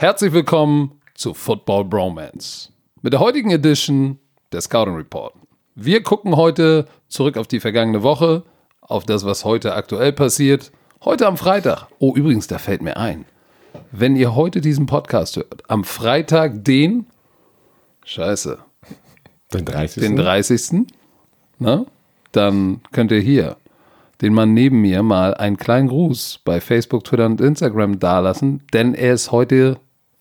Herzlich willkommen zu Football Bromance. Mit der heutigen Edition der Scouting Report. Wir gucken heute zurück auf die vergangene Woche, auf das, was heute aktuell passiert. Heute am Freitag. Oh, übrigens, da fällt mir ein. Wenn ihr heute diesen Podcast hört, am Freitag den, scheiße, Den 30. den 30. Ne? Dann könnt ihr hier den Mann neben mir mal einen kleinen Gruß bei Facebook, Twitter und Instagram dalassen, denn er ist heute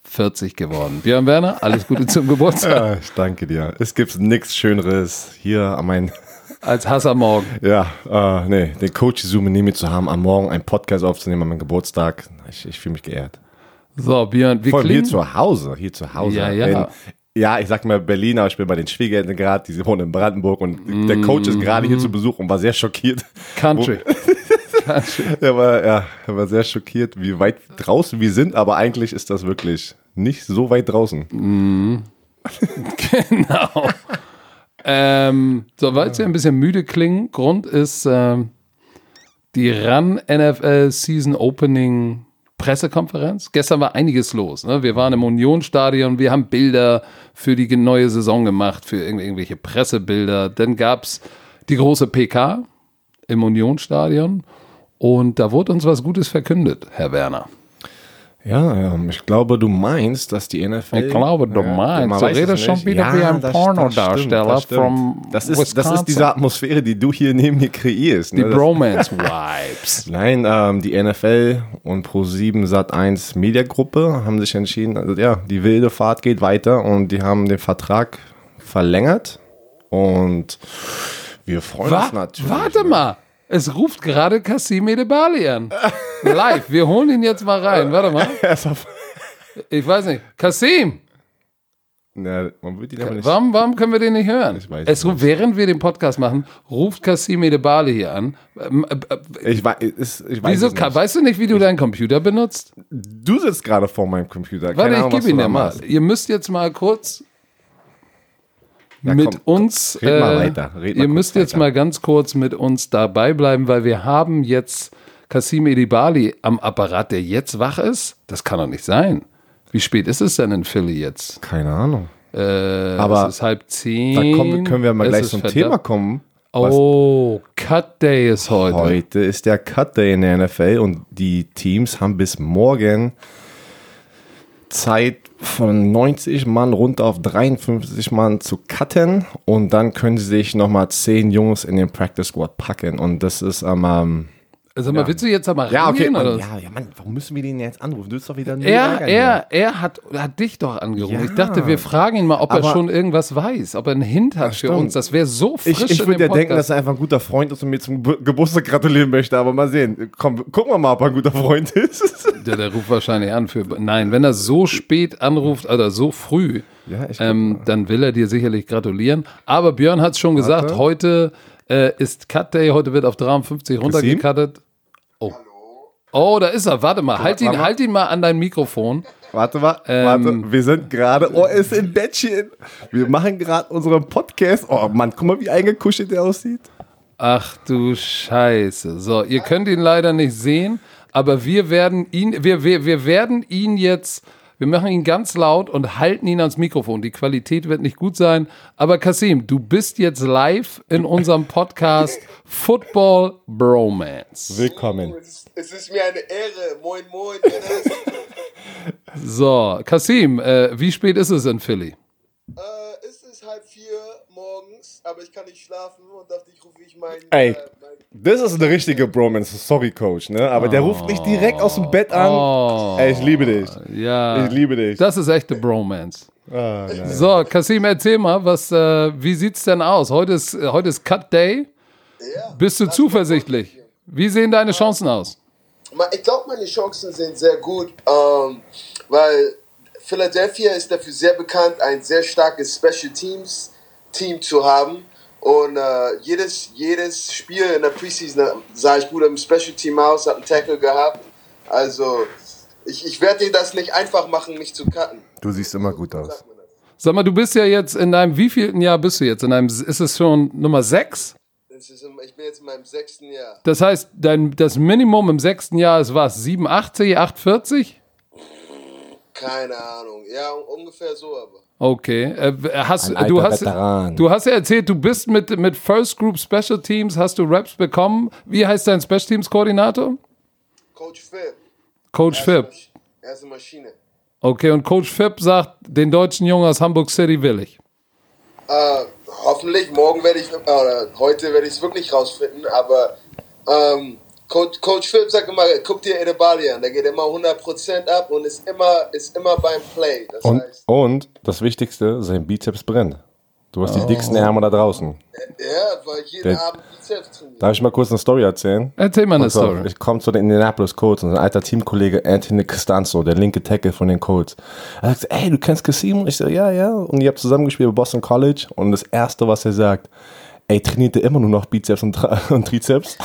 40 geworden. Björn Werner, alles Gute zum Geburtstag. Ja, ich danke dir. Es gibt nichts Schöneres hier an meinen, Als Hasser morgen. ja, äh, nee, den Coach Zoom neben mir zu haben, am Morgen einen Podcast aufzunehmen an meinem Geburtstag. Ich, ich fühle mich geehrt. So, Björn, wir Vor allem hier zu Hause, hier zu Hause. Ja, ja. In, ja, ich sag mal Berlin, aber ich bin bei den Schwiegereltern gerade, die wohnen in Brandenburg und der Coach ist gerade hier zu Besuch und war sehr schockiert. Country. Er war, ja, er war sehr schockiert, wie weit draußen wir sind, aber eigentlich ist das wirklich nicht so weit draußen. Genau. ähm, so, weil es ja ein bisschen müde klingen, Grund ist ähm, die RAN NFL Season Opening Pressekonferenz. Gestern war einiges los. Ne? Wir waren im Unionstadion, wir haben Bilder für die neue Saison gemacht, für irgendw- irgendwelche Pressebilder. Dann gab es die große PK im Unionstadion und da wurde uns was Gutes verkündet, Herr Werner. Ja, ähm, ich glaube, du meinst, dass die NFL. Ich glaube, du Ja, meinst. Du redest schon wieder wie ein das- Pornodarsteller das stimmt, das from das ist, das ist diese Atmosphäre, die du hier neben mir kreierst. Die ne? Das- Bromance-Vibes. Nein, ähm, die NFL und Pro7 Sat1 Mediagruppe haben sich entschieden, also ja, die wilde Fahrt geht weiter und die haben den Vertrag verlängert und wir freuen Wa uns natürlich. warte mal. Es ruft gerade Kassim Edebali an. Live. Wir holen ihn jetzt mal rein. Warte mal. Ich weiß nicht. Kassim, Na, man wird ihn aber nicht. warum, warum können wir den nicht hören? Ich weiß es ruft, während wir den Podcast machen, ruft Kassim Edebali hier an. Ähm, äh, äh, Ich, wei- ist, ich weiß Wieso, es nicht. weißt du nicht, wie du deinen Computer benutzt? Du sitzt gerade vor meinem Computer. Warte, Keine ich Ahnung, was gebe ihn du dir da mal. machst. Ihr müsst jetzt mal kurz Ja, mit komm, uns. red mal äh, weiter, red mal ihr müsst jetzt weiter. mal ganz kurz mit uns dabei bleiben, weil wir haben jetzt Kassim Edibali am Apparat, der jetzt wach ist. Das kann doch nicht sein. Wie spät ist es denn in Philly jetzt? Keine Ahnung. Äh, Aber es ist halb zehn. Da kommen, können wir mal Es gleich zum verdammt- Thema kommen. Oh, Cut Day ist heute. Heute ist der Cut Day in der NFL und die Teams haben bis morgen Zeit von 90 Mann runter auf 53 Mann zu cutten und dann können sie sich nochmal 10 Jungs in den Practice Squad packen und das ist am ähm, Sag mal, willst du jetzt aber ja okay Mann, oder? ja, ja Mann, warum müssen wir den jetzt anrufen? Du bist doch wieder nur Er, er, er hat, hat dich doch angerufen. Ja. Ich dachte, wir fragen ihn mal, ob er Aber- schon irgendwas weiß, ob er einen Hint hat für uns. Das wäre so frisch Ich, ich würde ja denken, Podcast. dass er einfach ein guter Freund ist und mir zum Ge- Geburtstag gratulieren möchte, aber mal sehen. Komm, gucken wir mal, ob er ein guter Freund ist. Der, der ruft wahrscheinlich an für. Nein, wenn er so spät anruft oder so früh, Ja, ähm, dann will er dir sicherlich gratulieren. Aber Björn hat es schon gesagt, heute äh, ist Cut Day, heute wird auf 53 runtergecuttet. Oh. Oh, da ist er. Warte mal, halt ihn, warte mal. halt ihn mal an dein Mikrofon. Warte mal, Ähm, warte. Wir sind gerade, oh, er ist im Bettchen. Wir machen gerade unseren Podcast. Oh Mann, guck mal, wie eingekuschelt der aussieht. Ach du Scheiße. So, ihr könnt ihn leider nicht sehen, aber wir werden ihn, wir, wir, wir werden ihn jetzt, wir machen ihn ganz laut und halten ihn ans Mikrofon. Die Qualität wird nicht gut sein, aber Kasim, du bist jetzt live in unserem Podcast Football Bromance. Willkommen. Es ist, es ist mir eine Ehre. Moin, moin. So, Kasim, äh, wie spät ist es in Philly? äh, es ist halb vier morgens, aber ich kann nicht schlafen und dachte ich, rufe ich meinen. Ey. Äh, mein, Das ist eine richtige Bromance. Sorry, Coach, ne? Aber der ruft mich direkt aus dem Bett an. Oh. Ey, ich liebe dich. Ja. Ich liebe dich. Das ist echte Bromance. Ah, nein. So, Kasim, erzähl mal, was, äh, wie sieht's denn aus? Heute ist, äh, heute ist Cut Day. ja. Bist du zuversichtlich? Wie sehen deine Chancen aus? Ich glaube, meine Chancen sind sehr gut, ähm, weil Philadelphia ist dafür sehr bekannt, ein sehr starkes Special Teams Team zu haben. Und äh, jedes, jedes Spiel in der Preseason sah ich gut im Special Team aus, habe einen Tackle gehabt. Also ich, ich werde dir das nicht einfach machen, mich zu cutten. Du siehst immer gut aus. Sag mal, du bist ja jetzt in deinem wievielten Jahr bist du jetzt? In deinem, ist es schon Nummer sechs? Das ist im, ich bin jetzt in meinem sechsten Jahr. Das heißt, dein, das Minimum im sechsten Jahr ist was? 87, 840? Keine Ahnung. Ja, ungefähr so aber. Okay. Äh, hast, Ein alter du, hast, Veteran. du hast ja erzählt, du bist mit, mit First Group Special Teams, hast du Raps bekommen. Wie heißt dein Special Teams Koordinator? Coach Phil. Coach. Masch- Er ist eine Maschine. Okay, und Coach Phipp sagt, den deutschen Jungen aus Hamburg City will ich. Äh, hoffentlich, morgen werde ich, oder heute werde ich es wirklich rausfinden, aber ähm, Coach, Coach Phil sagt immer, guck dir Edebali an, der geht immer 100% ab und ist immer, ist immer beim Play. Das Und, heißt, und das Wichtigste, sein Bizeps brennt. Du hast die dicksten Ärmel da draußen. ja, weil jeden Der- Abend Bizeps trainiert. Darf ich mal kurz eine Story erzählen? Erzähl mal eine Und Story. Ich komme zu den Indianapolis Colts und ein alter Teamkollege Anthony Costanzo, der linke Tackle von den Colts. Er sagt, ey, du kennst Casimo? Ich so, ja, ja. Und ihr habt zusammengespielt bei Boston College. Und das Erste, was er sagt, ey, trainiert er immer nur noch Bizeps und, und Trizeps?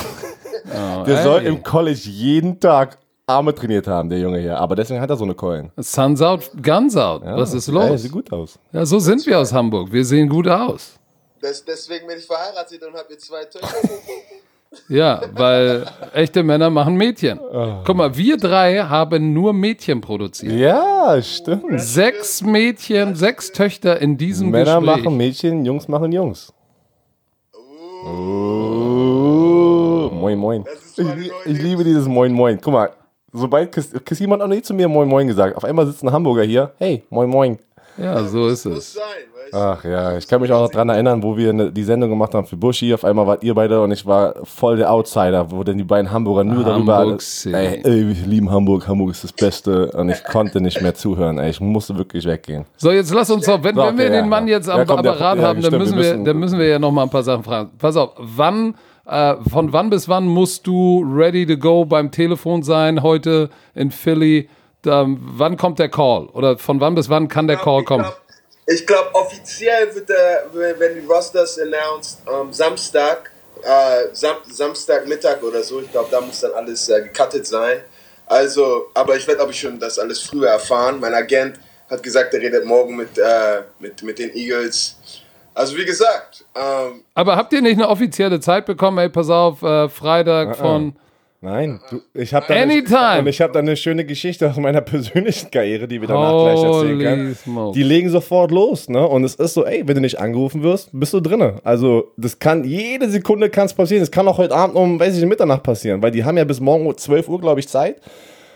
Der ey. soll im College jeden Tag Arme trainiert haben, der Junge hier. Aber deswegen hat er so eine Keulen. Suns out, Guns out. Was ist Ey, los? sieht gut aus. Ja, so sind wir aus Hamburg. Wir sehen gut aus. Das, deswegen bin ich verheiratet und habe jetzt zwei Töchter. Ja, weil echte Männer machen Mädchen. Guck mal, wir drei haben nur Mädchen produziert. Ja, stimmt. Sechs Mädchen, sechs Töchter in diesem Männer Gespräch. machen Mädchen, Jungs machen Jungs. Oh. Moin, moin. Ich, ich liebe dieses Moin, moin. Guck mal, sobald Chris, Chris jemand noch nicht zu mir Moin, moin gesagt. Auf einmal sitzt ein Hamburger hier. Hey, Moin, moin. Ja, so ist es. sein? Ach ja, ich kann mich auch noch dran erinnern, wo wir ne, die Sendung gemacht haben für Buschi. Auf einmal wart ihr beide und ich war voll der Outsider, wo dann die beiden Hamburger nur darüber. Hamburg alle- City. Ey, ey, wir lieben Hamburg, Hamburg ist das Beste. Und ich konnte nicht mehr zuhören. Ey, ich musste wirklich weggehen. So, jetzt lass uns doch, wenn, So, wenn wir okay, den ja, Mann ja. jetzt am Ja, komm, der- Apparat ja, haben, dann stimmt, müssen wir wir, müssen- dann müssen wir ja noch mal ein paar Sachen fragen. Pass auf, wann, äh, von wann bis wann musst du ready to go beim Telefon sein heute in Philly? Da, wann kommt der Call? Oder von wann bis wann kann der Call Ich kommen? glaub- Ich glaube, offiziell wird der, wenn die Rosters announced, am Samstag, äh, Sam Samstagmittag oder so, ich glaube, da muss dann alles äh, gecuttet sein. Also, aber ich werde, glaube ich, schon das alles früher erfahren. Mein Agent hat gesagt, er redet morgen mit, äh, mit, mit den Eagles. Also, wie gesagt, ähm, Aber habt ihr nicht eine offizielle Zeit bekommen? Ey, pass auf, äh, Freitag von. Nein, du, ich habe da, Anytime. eine- und ich hab da eine schöne Geschichte aus meiner persönlichen Karriere, die wir danach gleich erzählen Holy können. Die legen sofort los, ne? Und es ist so, ey, wenn du nicht angerufen wirst, bist du drinne. Also das kann jede Sekunde kann es passieren. Es kann auch heute Abend um, weiß ich, Mitternacht passieren, weil die haben ja bis morgen um 12 Uhr, glaube ich, Zeit.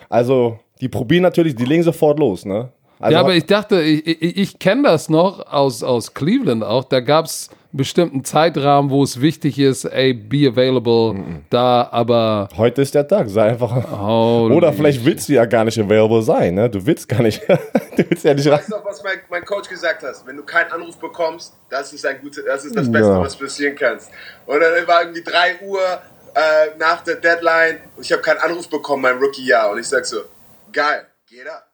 Also die probieren natürlich, die legen sofort los, ne? Also, Ja, aber ich dachte, ich, ich, ich kenne das noch aus, aus Cleveland auch. Da gab es einen bestimmten Zeitrahmen, wo es wichtig ist, ey, be available da, aber heute ist der Tag, sei einfach. Holy Oder vielleicht willst du ja gar nicht available sein, ne? Du willst gar nicht, du willst ja nicht rein. weißt du noch, was mein, mein Coach gesagt hat? Wenn du keinen Anruf bekommst, das ist, ein gute, das, ist das Beste, Ja. was passieren kannst. Und dann war irgendwie 3 Uhr äh, nach der Deadline und ich habe keinen Anruf bekommen, mein Rookie-Jahr. Und ich sag so, geil, geht ab.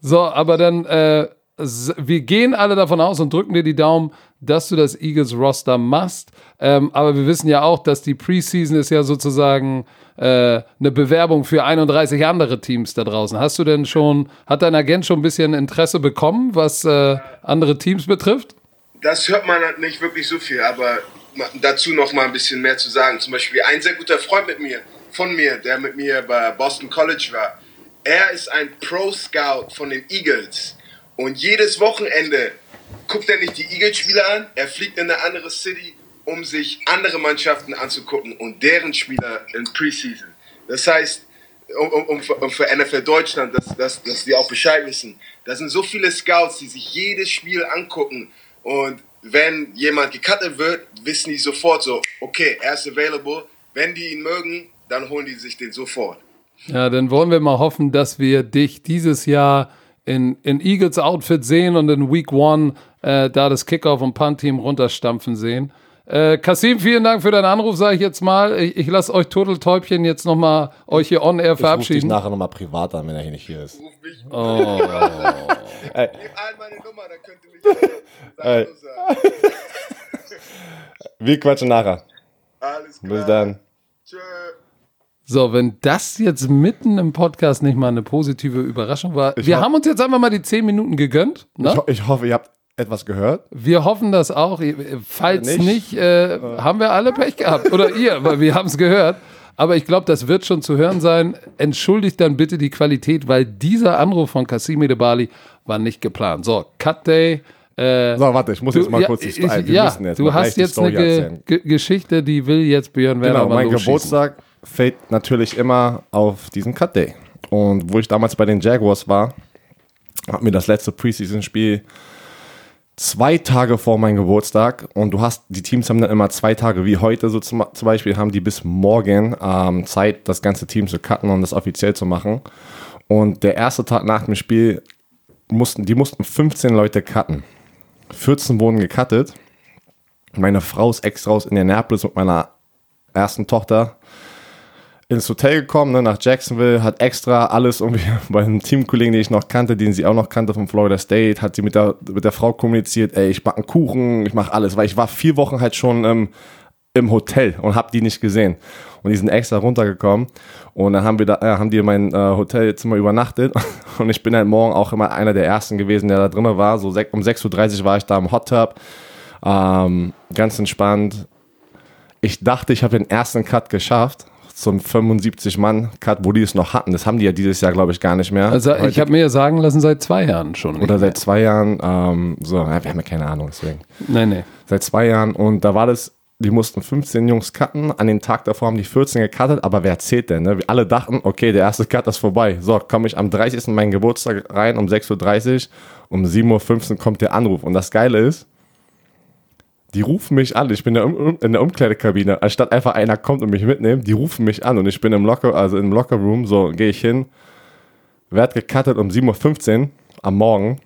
So, aber dann, äh, wir gehen alle davon aus und drücken dir die Daumen, dass du das Eagles Roster machst. Ähm, aber wir wissen ja auch, dass die Preseason ist ja sozusagen äh, eine Bewerbung für 31 andere Teams da draußen. Hast du denn schon, hat dein Agent schon ein bisschen Interesse bekommen, was äh, andere Teams betrifft? Das hört man halt nicht wirklich so viel, aber dazu noch mal ein bisschen mehr zu sagen. Zum Beispiel ein sehr guter Freund mit mir, von mir, der mit mir bei Boston College war. Er ist ein Pro-Scout von den Eagles. Und jedes Wochenende guckt er nicht die Eagles-Spieler an, er fliegt in eine andere City, um sich andere Mannschaften anzugucken und deren Spieler in Preseason. Das heißt, um, um, um, für- NFL Deutschland, dass, dass, dass die auch Bescheid wissen. Da sind so viele Scouts, die sich jedes Spiel angucken. Und wenn jemand gecuttet wird, wissen die sofort so, okay, er ist available. Wenn die ihn mögen, dann holen die sich den sofort. Ja, dann wollen wir mal hoffen, dass wir dich dieses Jahr in, in Eagles Outfit sehen und in Week One äh, da das Kickoff und Punt-Team runterstampfen sehen. Äh, Kasim, vielen Dank für deinen Anruf, sage ich jetzt mal. Ich, ich lasse euch Turteltäubchen jetzt nochmal euch hier on air Ich ruf dich verabschieden. nachher nochmal privat an, wenn er hier nicht hier ist. Ruf mich, Oh. gib allen meine Nummer, dann könnt ihr mich sagen. Wir quatschen nachher. Alles klar. Bis dann. Tschö. So, wenn das jetzt mitten im Podcast nicht mal eine positive Überraschung war. wir ho- haben uns jetzt einfach mal die 10 Minuten gegönnt. Ne? Ich, ho ich hoffe, ihr habt etwas gehört. Wir hoffen das auch. Falls Nicht. nicht, äh, haben wir alle Pech gehabt. Oder ihr, weil wir haben es gehört. aber ich glaube, das wird schon zu hören sein. Entschuldigt dann bitte die Qualität, weil dieser Anruf von Cassimi de Bali war nicht geplant. So, Cut Day. Äh, So, warte, ich muss jetzt mal ja, kurz die ich, Story. Wir ja, du hast jetzt eine Story Ge Geschichte, die will jetzt Björn Werner Genau, mal mein. Geburtstag fällt natürlich immer auf diesen Cut Day. Und wo ich damals bei den Jaguars war, hat mir das letzte Preseason-Spiel zwei Tage vor meinem Geburtstag und du hast, die Teams haben dann immer zwei Tage, wie heute so zum, zum Beispiel, haben die bis morgen ähm, Zeit, das ganze Team zu cutten und das offiziell zu machen. Und der erste Tag nach dem Spiel mussten, die mussten 15 Leute cutten. 14 wurden gecuttet. Meine Frau ist extra aus Indianapolis mit meiner ersten Tochter ins Hotel gekommen, ne, nach Jacksonville, hat extra alles irgendwie bei einem Teamkollegen, den ich noch kannte, den sie auch noch kannte von Florida State, hat sie mit der, mit der Frau kommuniziert, ey, ich backe einen Kuchen, ich mache alles, weil ich war vier Wochen halt schon ähm, im Hotel und habe die nicht gesehen. Und die sind extra runtergekommen und dann haben wir da, äh, haben die in mein äh, Hotelzimmer übernachtet und ich bin halt morgen auch immer einer der ersten gewesen, der da drin war. So um 6.30 Uhr war ich da im Hot Tub, ähm, ganz entspannt. Ich dachte, ich habe den ersten Cut geschafft zum 75-Mann-Cut, wo die es noch hatten. Das haben die ja dieses Jahr, glaube ich, gar nicht mehr. Also Heute- ich habe mir ja sagen lassen, seit zwei Jahren schon. oder seit zwei Jahren, ähm, so, ja, wir haben ja keine Ahnung, deswegen. Nee, nee. Seit zwei Jahren und da war das, die mussten 15 Jungs cutten, an den Tag davor haben die 14 gecuttet, aber wer zählt denn? Ne? Wir alle dachten, okay, der erste Cut ist vorbei. So, komme ich am 30. meinen Geburtstag rein um 6.30 Uhr, um 7.15 Uhr kommt der Anruf. Und das Geile ist, die rufen mich an. Ich bin in der, um in der Umkleidekabine. Anstatt einfach einer kommt und mich mitnimmt, die rufen mich an und ich bin im Locker, also im Lockerroom, so gehe ich hin, werd gecuttet um 7.15 Uhr am Morgen.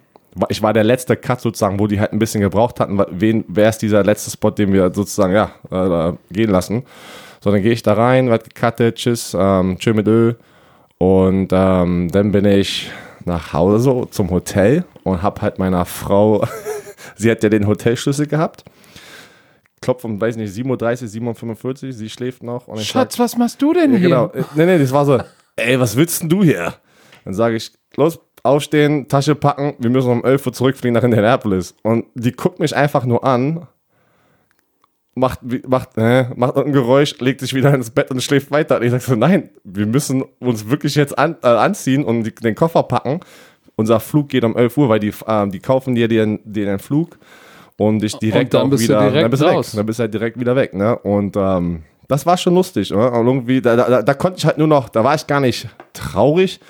Ich war der letzte Cut sozusagen, wo die halt ein bisschen gebraucht hatten. Wen, wer ist dieser letzte Spot, den wir sozusagen, ja, äh, gehen lassen. So, dann gehe ich da rein, werd gecuttet, tschüss, ähm, tschö mit Ö. Und ähm, dann bin ich nach Hause zum Hotel und hab halt meiner Frau, sie hat ja den Hotelschlüssel gehabt. Klopf um, weiß nicht, 7.30 Uhr, 7.45 Uhr, sie schläft noch. Ich sag, Schatz, was machst du denn ja, hier? genau. Nee, nee, das war so, ey, was willst denn du hier? Dann sage ich, los, aufstehen, Tasche packen, wir müssen um 11 Uhr zurückfliegen nach Indianapolis. Und die guckt mich einfach nur an, macht, macht, äh, macht ein Geräusch, legt sich wieder ins Bett und schläft weiter. Und ich sage so, nein, wir müssen uns wirklich jetzt an, äh, anziehen und die, den Koffer packen. Unser Flug geht um 11 Uhr, weil die, äh, die kaufen dir den, den Flug und dich direkt dann auch bist du wieder, direkt dann bist du raus. weg. Dann bist du halt direkt wieder weg, ne? Und ähm, das war schon lustig, oder? Und irgendwie, da, da, da konnte ich halt nur noch, da war ich gar nicht traurig.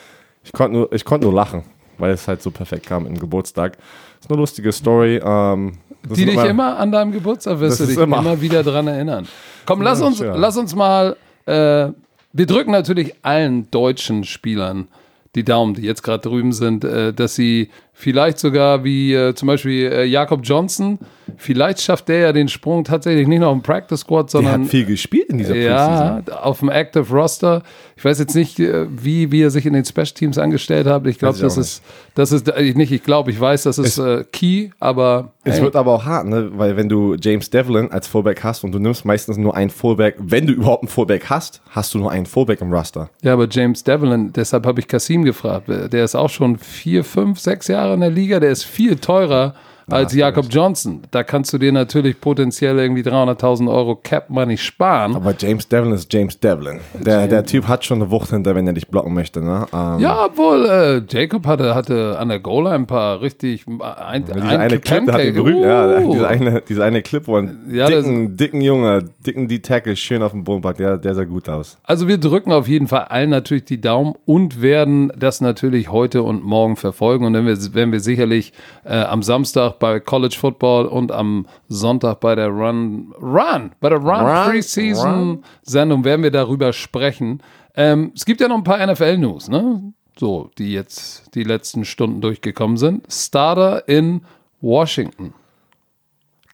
Ich konnte nur, ich konnte nur lachen, weil es halt so perfekt kam im Geburtstag. Das ist eine lustige Story. Ähm, Die dich immer an deinem Geburtstag wirst du dich immer. immer. wieder dran erinnern. Komm, lass uns, ja. lass uns mal. Äh, wir drücken natürlich allen deutschen Spielern die Daumen, die jetzt gerade drüben sind, äh, dass sie vielleicht sogar wie äh, zum Beispiel äh, Jakob Johnson, vielleicht schafft der ja den Sprung tatsächlich nicht nur im Practice Squad, Der sondern hat viel gespielt in dieser ja, auf dem Active Roster. Ich weiß jetzt nicht, äh, wie, wie er sich in den Special Teams angestellt hat. Ich glaube, das ist, das ist äh, nicht, ich glaube, ich weiß, das ist äh, key, aber Es hey, wird aber auch hart, ne? weil wenn du James Devlin als Fullback hast und du nimmst meistens nur einen Fullback, wenn du überhaupt einen Fullback hast, hast du nur einen Fullback im Roster. ja, aber James Devlin, deshalb habe ich Kasim gefragt. Der ist auch schon vier, fünf, sechs Jahre in der Liga. Der ist viel teurer als Jakob Johnson. Da kannst du dir natürlich potenziell irgendwie 300.000 Euro Cap Money sparen. Aber James Devlin ist James Devlin. Der, der Typ hat schon eine Wucht hinter, wenn er dich blocken möchte. Ne? Ähm, Ja, obwohl äh, Jacob hatte, hatte an der Goal ein paar richtig ein, Diese eine Clip, hat ihn berühmt, ja, diese eine, diese eine Clip, wo ein Ja, dicken, dicken Junge, dicken D-Tackle schön auf dem Boden packt, der, der sah gut aus. Also wir drücken auf jeden Fall allen natürlich die Daumen und werden das natürlich heute und morgen verfolgen. Und dann wir- werden wir sicherlich äh, am Samstag bei College Football und am Sonntag bei der Run, Run, bei der Run, Run, Preseason Sendung werden wir darüber sprechen. Ähm, es gibt ja noch ein paar NFL-News, ne? So, die jetzt die letzten Stunden durchgekommen sind. Starter in Washington.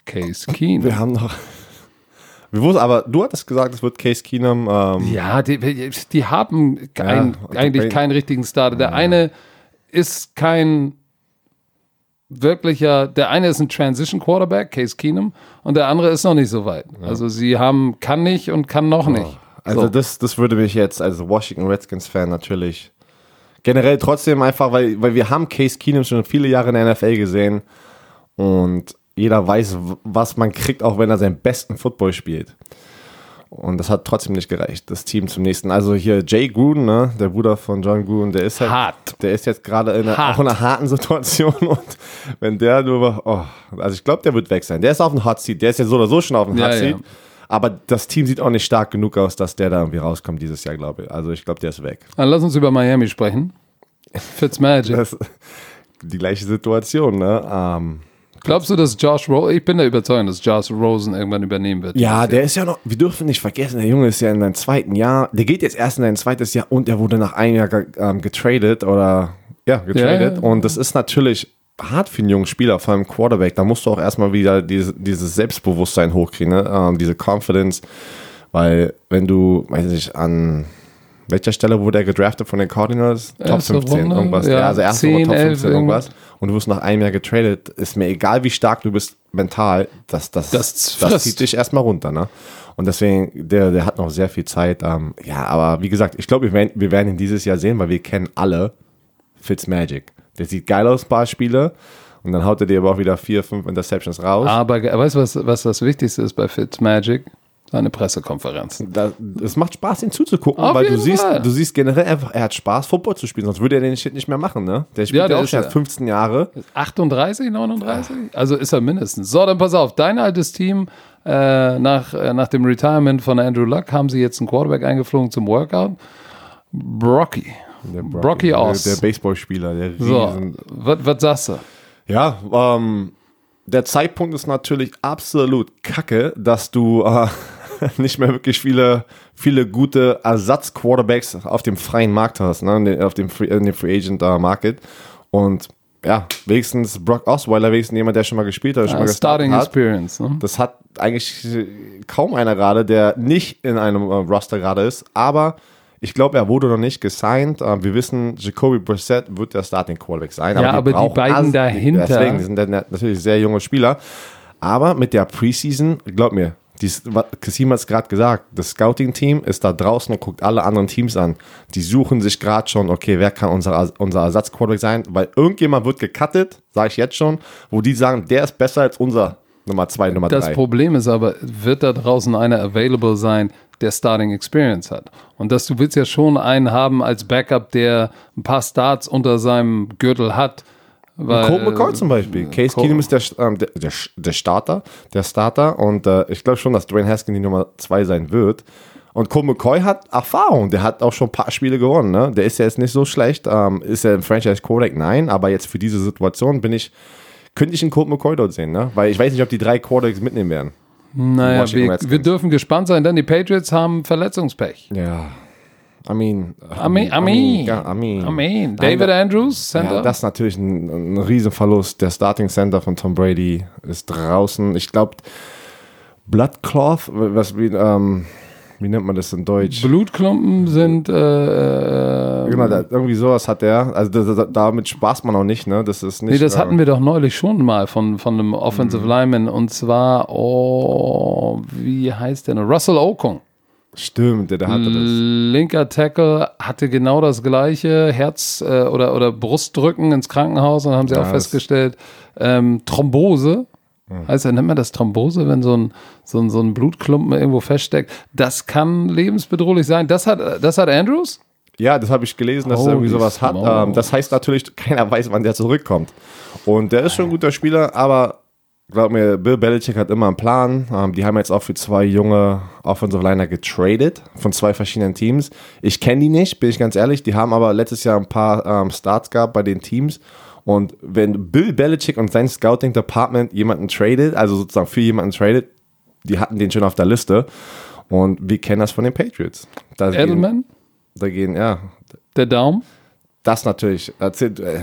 Case Keenum. Wir haben noch. Wir wussten, aber du hattest gesagt, es wird Case Keenum. Ähm, Ja, die, die haben kein, Ja, eigentlich keinen richtigen Starter. Der eine ist kein wirklicher, der eine ist ein Transition Quarterback, Case Keenum, und der andere ist noch nicht so weit. Also sie haben, kann nicht und kann noch nicht. Also So. das, das würde mich jetzt als Washington Redskins-Fan natürlich generell trotzdem einfach, weil, weil wir haben Case Keenum schon viele Jahre in der NFL gesehen und jeder weiß, was man kriegt, auch wenn er seinen besten Football spielt. Und das hat trotzdem nicht gereicht, das Team zum nächsten. Also hier Jay Gruden, ne, der Bruder von John Gruden, der ist halt, Hart. der ist jetzt gerade in einer, auch in einer harten Situation. Und wenn der nur, oh, also ich glaube, der wird weg sein. Der ist auf dem Hot Seat, der ist jetzt so oder so schon auf dem Ja, Hot Seat. ja. Aber das Team sieht auch nicht stark genug aus, dass der da irgendwie rauskommt dieses Jahr, glaube ich. Also ich glaube, der ist weg. Dann lass uns über Miami sprechen. Fitzmagic. Das die gleiche Situation, ne? Ähm, Glaubst du, dass Josh Rosen, ich bin der Überzeugung, dass Josh Rosen irgendwann übernehmen wird? Ja, der ist ja noch, wir dürfen nicht vergessen, der Junge ist ja in seinem zweiten Jahr, der geht jetzt erst in sein zweites Jahr und er wurde nach einem Jahr ähm, getradet oder, ja, getradet. Ja, ja. Und das ist natürlich hart für einen jungen Spieler, vor allem Quarterback. Da musst du auch erstmal wieder diese, dieses Selbstbewusstsein hochkriegen, ne? ähm, diese Confidence, weil wenn du, weiß nicht, an welcher Stelle wurde er gedraftet von den Cardinals? Top Erste 15, Runde, irgendwas. ja, Ja, also erste 10, Runde, Top 11, 15, irgendwas. Und du wirst nach einem Jahr getradet. Ist mir egal, wie stark du bist mental, das, das, Das das, zieht dich erstmal runter. Ne? Und deswegen, der, der hat noch sehr viel Zeit. Ähm, ja, aber wie gesagt, ich glaube, wir werden, wir werden ihn dieses Jahr sehen, weil wir kennen alle Fitzmagic. Der sieht geil aus, paar Spiele. Und dann haut er dir aber auch wieder vier, fünf Interceptions raus. Aber weißt du, was, was das Wichtigste ist bei Fitzmagic? Seine Pressekonferenz. Da, es macht Spaß, ihn zuzugucken, Auf weil du siehst, Fall. du siehst generell einfach, er hat Spaß, Football zu spielen, sonst würde er den Shit nicht mehr machen, ne? Der spielt Ja, ja, der auch ist schon ja- erst 15 Jahre. 38, 39? Also ist er mindestens. So, dann pass auf. Dein altes Team, äh, nach, äh, nach dem Retirement von Andrew Luck, haben sie jetzt einen Quarterback eingeflogen zum Workout. Brocky. Der Brocky Oz. Der, der Baseballspieler, der So, riesen. was, was sagst du? Ja, ähm, der Zeitpunkt ist natürlich absolut kacke, dass du äh, nicht mehr wirklich viele, viele gute Ersatz-Quarterbacks auf dem freien Markt hast, ne? auf dem Free, in dem Free Agent äh, Market. Und ja, wenigstens Brock Osweiler, wenigstens jemand, der schon mal gespielt hat, schon mal Starting hat. Experience. Ne? Das hat eigentlich äh, kaum einer gerade, der nicht in einem äh, Roster gerade ist. Aber ich glaube, er wurde noch nicht gesigned. Äh, wir wissen, Jacoby Brissett wird der Starting Quarterback sein. Ja, aber die brauchen beiden As- dahinter- Deswegen, die sind natürlich sehr junge Spieler. Aber mit der Preseason, glaub mir, dies, was Kassim hat es gerade gesagt, das Scouting-Team ist da draußen und guckt alle anderen Teams an. Die suchen sich gerade schon, okay, wer kann unser, unser Ersatzquarterback sein? Weil irgendjemand wird gecuttet, sage ich jetzt schon, wo die sagen, der ist besser als unser Nummer zwei, Nummer Das drei. Problem ist aber, wird da draußen einer available sein, der Starting Experience hat? Und dass du willst ja schon einen haben als Backup, der ein paar Starts unter seinem Gürtel hat. Weil, Colt McCoy zum Beispiel. Case Cole- Keenum ist der, ähm, der, der, der Starter, der Starter und äh, ich glaube schon, dass Dwayne Haskins die Nummer zwei sein wird. Und Colt McCoy hat Erfahrung, der hat auch schon ein paar Spiele gewonnen. Ne? Der ist ja jetzt nicht so schlecht. Ähm, ist er ein Franchise Quarterback? Nein, aber jetzt für diese Situation bin ich, könnte ich einen Colt McCoy dort sehen, ne? Weil ich weiß nicht, ob die drei Quarterbacks mitnehmen werden. Naja, wir, wir dürfen gespannt sein, denn die Patriots haben Verletzungspech. Ja. I mean, I mean, I mean, I mean. I mean, David da- Andrews, Center. Ja, das ist natürlich ein, ein Riesenverlust. Der Starting Center von Tom Brady ist draußen. Ich glaube, Bloodcloth, was wie, ähm, wie nennt man das in Deutsch? Blutklumpen sind äh, äh, Genau, da, irgendwie sowas hat der. Also da, da, damit spaßt man auch nicht, ne? Das ist nicht. Nee, das äh, hatten wir doch neulich schon mal von, von einem Offensive Mhm. Lineman und zwar, oh, wie heißt der noch? Russell Okung. Stimmt, der, hatte das. Linker Tackle hatte genau das gleiche, Herz- äh, oder, oder Brustdrücken ins Krankenhaus und haben sie Ja, auch festgestellt, ähm, Thrombose. Heißt ja, nennt man das Thrombose, wenn so ein, so, ein, so ein Blutklumpen irgendwo feststeckt. Das kann lebensbedrohlich sein. Das hat, das hat Andrews? Ja, das habe ich gelesen, dass er Holy irgendwie sowas hat. Ähm, das heißt natürlich, keiner weiß, wann der zurückkommt. Und der ist schon ein guter Spieler, aber glaub mir, Bill Belichick hat immer einen Plan. Ähm, die haben jetzt auch für zwei junge Offensive Liner getradet von zwei verschiedenen Teams. Ich kenne die nicht, bin ich ganz ehrlich. Die haben aber letztes Jahr ein paar ähm, Starts gehabt bei den Teams. Und wenn Bill Belichick und sein Scouting Department jemanden tradet, also sozusagen für jemanden tradet, die hatten den schon auf der Liste. Und wir kennen das von den Patriots. Da gehen, Edelman? da gehen, ja, Der Daumen? Das natürlich, äh,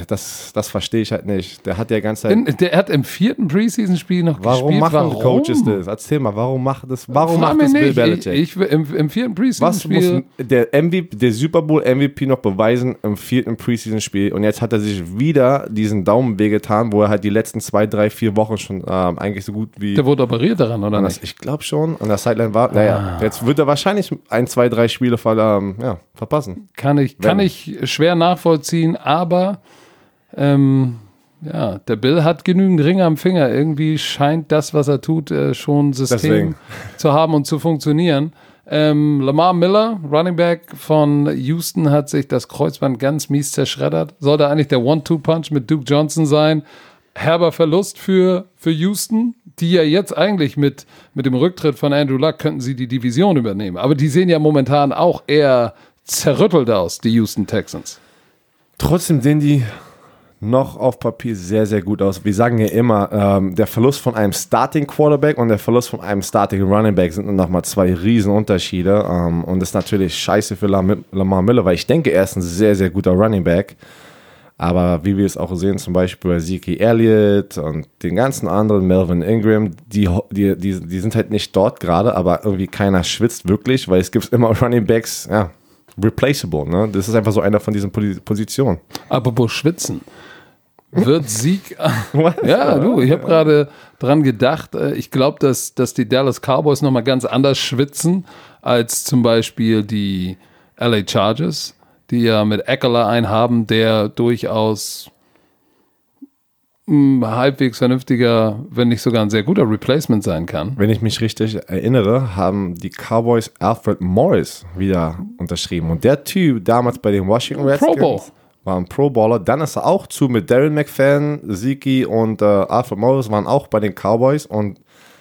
das, das verstehe ich halt nicht. Der hat ja ganz Zeit. In, der hat im vierten Preseason-Spiel noch Warum gespielt. machen Warum? Coaches das? Erzähl mal, warum macht das? Warum Frag macht das Bill. Belichick? Ich, ich, im, Im vierten Was muss Preseason-Spiel. der MVP, der Super Bowl MVP noch beweisen im vierten Preseason-Spiel? Und jetzt hat er sich wieder diesen Daumen wehgetan, wo er halt die letzten zwei, drei, vier Wochen schon ähm, eigentlich so gut wie. Der wurde operiert daran, oder das, ich glaube schon, an der Sideline war. Naja, Ah. jetzt wird er wahrscheinlich ein, zwei, drei Spiele ver, ähm, ja, verpassen. Kann ich, kann ich schwer nachvollziehen, aber ähm, ja, der Bill hat genügend Ringe am Finger. Irgendwie scheint das, was er tut, äh, schon System Deswegen. zu haben und zu funktionieren. Ähm, Lamar Miller, Running Back von Houston, hat sich das Kreuzband ganz mies zerschreddert. Sollte eigentlich der One-Two-Punch mit Duke Johnson sein. Herber Verlust für, für Houston, die ja jetzt eigentlich mit, mit dem Rücktritt von Andrew Luck könnten sie die Division übernehmen. Aber die sehen ja momentan auch eher zerrüttelt aus, die Houston Texans. Trotzdem sehen die noch auf Papier sehr, sehr gut aus. Wir sagen ja immer, ähm, der Verlust von einem Starting Quarterback und der Verlust von einem Starting Running Back sind nochmal zwei Riesenunterschiede. Ähm, und das ist natürlich scheiße für Lam Lamar Miller, weil ich denke, er ist ein sehr, sehr guter Running Back. Aber wie wir es auch sehen, zum Beispiel bei Zeke Elliott und den ganzen anderen, Melvin Ingram, die, die, die, die sind halt nicht dort gerade, aber irgendwie keiner schwitzt wirklich, weil es gibt immer Running Backs, ja, replaceable. Ne? Das ist einfach so einer von diesen Positionen. Apropos Schwitzen. Wird Sieg. ja, du, ich habe gerade dran gedacht. äh, Ich glaube, dass, dass die Dallas Cowboys nochmal ganz anders schwitzen als zum Beispiel die LA Chargers, die ja mit Eckler einen haben, der durchaus halbwegs vernünftiger, wenn nicht sogar ein sehr guter Replacement sein kann. Wenn ich mich richtig erinnere, haben die Cowboys Alfred Morris wieder unterschrieben. Und der Typ damals bei den Washington Redskins war ein Pro Bowler. Dann ist er auch zu mit Darren McFadden, Ziki und äh, Alfred Morris waren auch bei den Cowboys. Und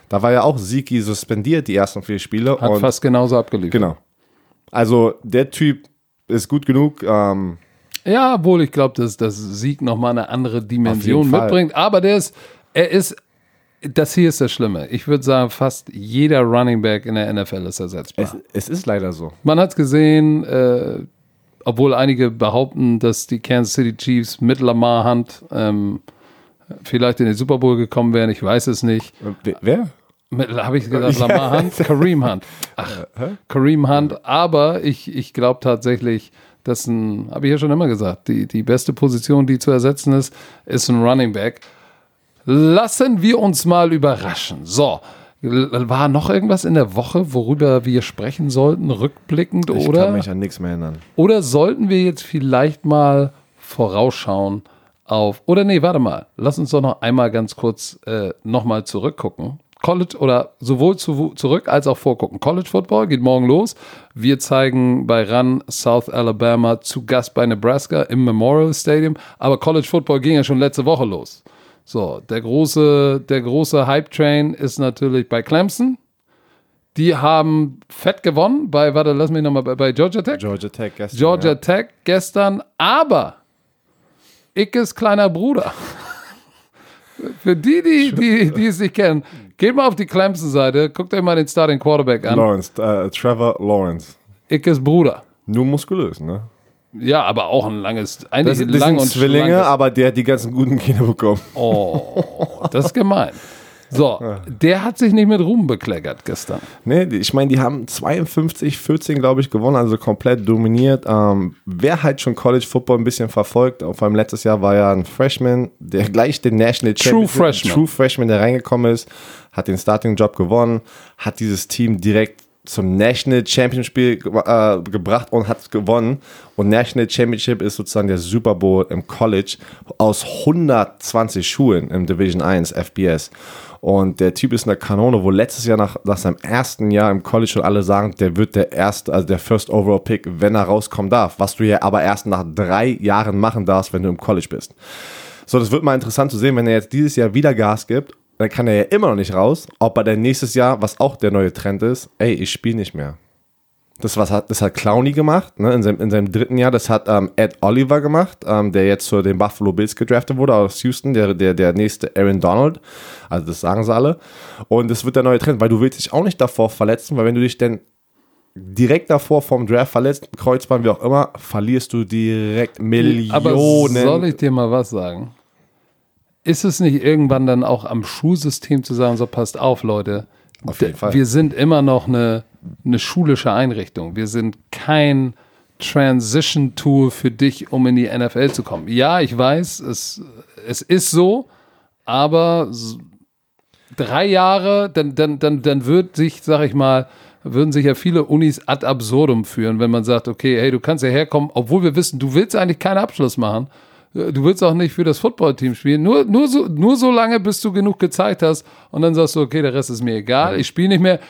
da war ja auch Ziki suspendiert, die ersten vier Spiele. Hat fast genauso abgeliefert. Genau. Also der Typ ist gut genug. Ähm, Ja, obwohl ich glaube, dass das Sieg nochmal eine andere Dimension Fall. mitbringt. Aber der ist, er ist, das hier ist das Schlimme. Ich würde sagen, fast jeder Running Back in der NFL ist ersetzbar. es, es ist leider so. Man hat es gesehen, äh, obwohl einige behaupten, dass die Kansas City Chiefs mit Lamar Hunt ähm, vielleicht in den Super Bowl gekommen wären. Ich weiß es nicht. Wer- Wer? Habe ich gesagt, Lamar Hunt? Kareem Hunt. Ach, Kareem Hunt. Aber ich, ich glaube tatsächlich, dass ein, habe ich ja schon immer gesagt, die, die beste Position, die zu ersetzen ist, ist ein Running Back. Lassen wir uns mal überraschen. So. War noch irgendwas in der Woche, worüber wir sprechen sollten, rückblickend Ich oder? kann mich an nichts mehr erinnern. Oder sollten wir jetzt vielleicht mal vorausschauen auf, oder nee, warte mal, lass uns doch noch einmal ganz kurz äh, nochmal zurückgucken. College oder sowohl zu, zurück als auch vorgucken. College Football geht morgen los. Wir zeigen bei Run South Alabama zu Gast bei Nebraska im Memorial Stadium. Aber College Football ging ja schon letzte Woche los. So, der große, der große Hype-Train ist natürlich bei Clemson. Die haben fett gewonnen bei, warte, lass mich nochmal, bei, bei Georgia Tech. Georgia Tech gestern. Georgia ja. Tech gestern, aber Ickes kleiner Bruder. Für die, die, die, die es nicht kennen, geht mal auf die Clemson-Seite, guckt euch mal den Starting Quarterback an. Lawrence, äh, Trevor Lawrence. Ickes Bruder. Nur muskulös, ne? Ja, aber auch ein langes, eigentlich Das, das lang sind und Zwillinge, aber der hat die ganzen guten Kinder bekommen. Oh, das ist gemein. So, der hat sich nicht mit Ruhm bekleckert gestern. Nee, ich meine, die haben 52, 14, glaube ich, gewonnen, also komplett dominiert. Ähm, wer halt schon College Football ein bisschen verfolgt, vor allem letztes Jahr war ja ein Freshman, der gleich den National True Championship- Freshman. True Freshman, der reingekommen ist, hat den Starting-Job gewonnen, hat dieses Team direkt zum National Championship Spiel äh, gebracht und hat gewonnen. Und National Championship ist sozusagen der Super Bowl im College aus 120 Schulen im Division 1 FBS. Und der Typ ist eine Kanone, wo letztes Jahr nach, nach seinem ersten Jahr im College schon alle sagen, der wird der erste, also der First Overall Pick, wenn er rauskommen darf. Was du ja aber erst nach drei Jahren machen darfst, wenn du im College bist. So, das wird mal interessant zu sehen, wenn er jetzt dieses Jahr wieder Gas gibt, dann kann er ja immer noch nicht raus. Ob er dann nächstes Jahr, was auch der neue Trend ist, ey, ich spiele nicht mehr. Das, was hat, das hat Clowny gemacht, ne, in, seinem, in seinem dritten Jahr. Das hat ähm, Ed Oliver gemacht, ähm, der jetzt zu den Buffalo Bills gedraftet wurde aus Houston, der, der, der nächste Aaron Donald. Also das sagen sie alle. Und das wird der neue Trend, weil du willst dich auch nicht davor verletzen, weil wenn du dich denn direkt davor vom Draft verletzt, Kreuzband, wie auch immer, verlierst du direkt Millionen. Aber soll ich dir mal was sagen? Ist es nicht irgendwann dann auch am Schulsystem zu sagen, so passt auf, Leute, Auf jeden Fall. wir sind immer noch eine, eine schulische Einrichtung. Wir sind kein Transition-Tool für dich, um in die NFL zu kommen. Ja, ich weiß, es, es ist so, aber drei Jahre, dann, dann, dann, dann wird sich, sag ich mal, würden sich ja viele Unis ad absurdum führen, wenn man sagt, okay, hey, du kannst ja herkommen, obwohl wir wissen, du willst eigentlich keinen Abschluss machen. Du willst auch nicht für das Footballteam spielen. Nur, nur, so, nur so lange, bis du genug gezeigt hast und dann sagst du, okay, der Rest ist mir egal, ich spiele nicht mehr.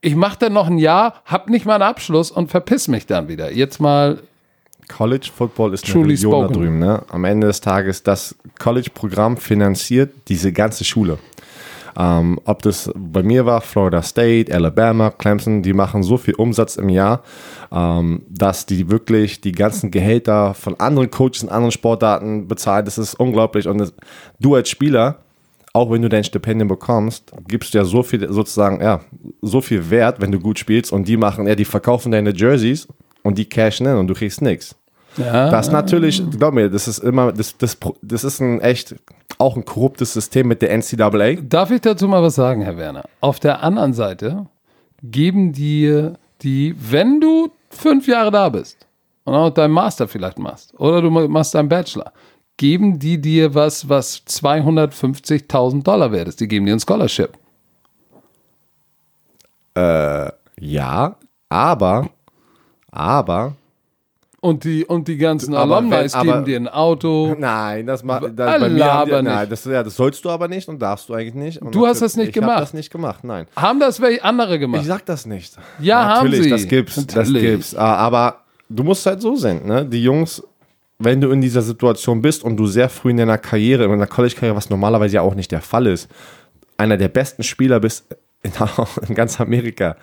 ich mache dann noch ein Jahr, hab nicht mal einen Abschluss und verpiss mich dann wieder. Jetzt mal College Football ist eine Truly Religion da drüben. Ne? Am Ende des Tages, das College-Programm finanziert diese ganze Schule. Ähm, ob das bei mir war, Florida State, Alabama, Clemson, die machen so viel Umsatz im Jahr, ähm, dass die wirklich die ganzen Gehälter von anderen Coaches in anderen Sportarten bezahlen. Das ist unglaublich. Und das, du als Spieler, auch wenn du dein Stipendium bekommst, gibst du ja so viel sozusagen, ja, so viel Wert, wenn du gut spielst und die machen, ja, die verkaufen deine Jerseys und die cashen in und du kriegst nichts. ja, Das natürlich, glaub mir, das ist immer, das, das, das ist ein echt, auch ein korruptes System mit der NCAA. Darf ich dazu mal was sagen, Herr Werner? Auf der anderen Seite geben dir die, wenn du fünf Jahre da bist und auch deinen Master vielleicht machst oder du machst deinen Bachelor, geben die dir was, was 250.000 Dollar wert ist. Die geben dir ein Scholarship. Ja, aber, aber, Und die, und die ganzen Aber Alumni wenn- aber- geben dir ein Auto. nein, das macht, das, bei mir haben die, nein, nicht. das, ja, das sollst du aber nicht und darfst du eigentlich nicht. Und Du hast das nicht ich gemacht. Ich das nicht gemacht, nein. Haben das welche andere Ich gemacht? sag das nicht. Ja, haben Natürlich, sie. das gibt's, das Natürlich. gibt's. Ah, Aber du musst halt so sehen, ne? Die Jungs, wenn du in dieser Situation bist und du sehr früh in deiner Karriere, in deiner College-Karriere, was normalerweise ja auch nicht der Fall ist, einer der besten Spieler bist in, in ganz Amerika.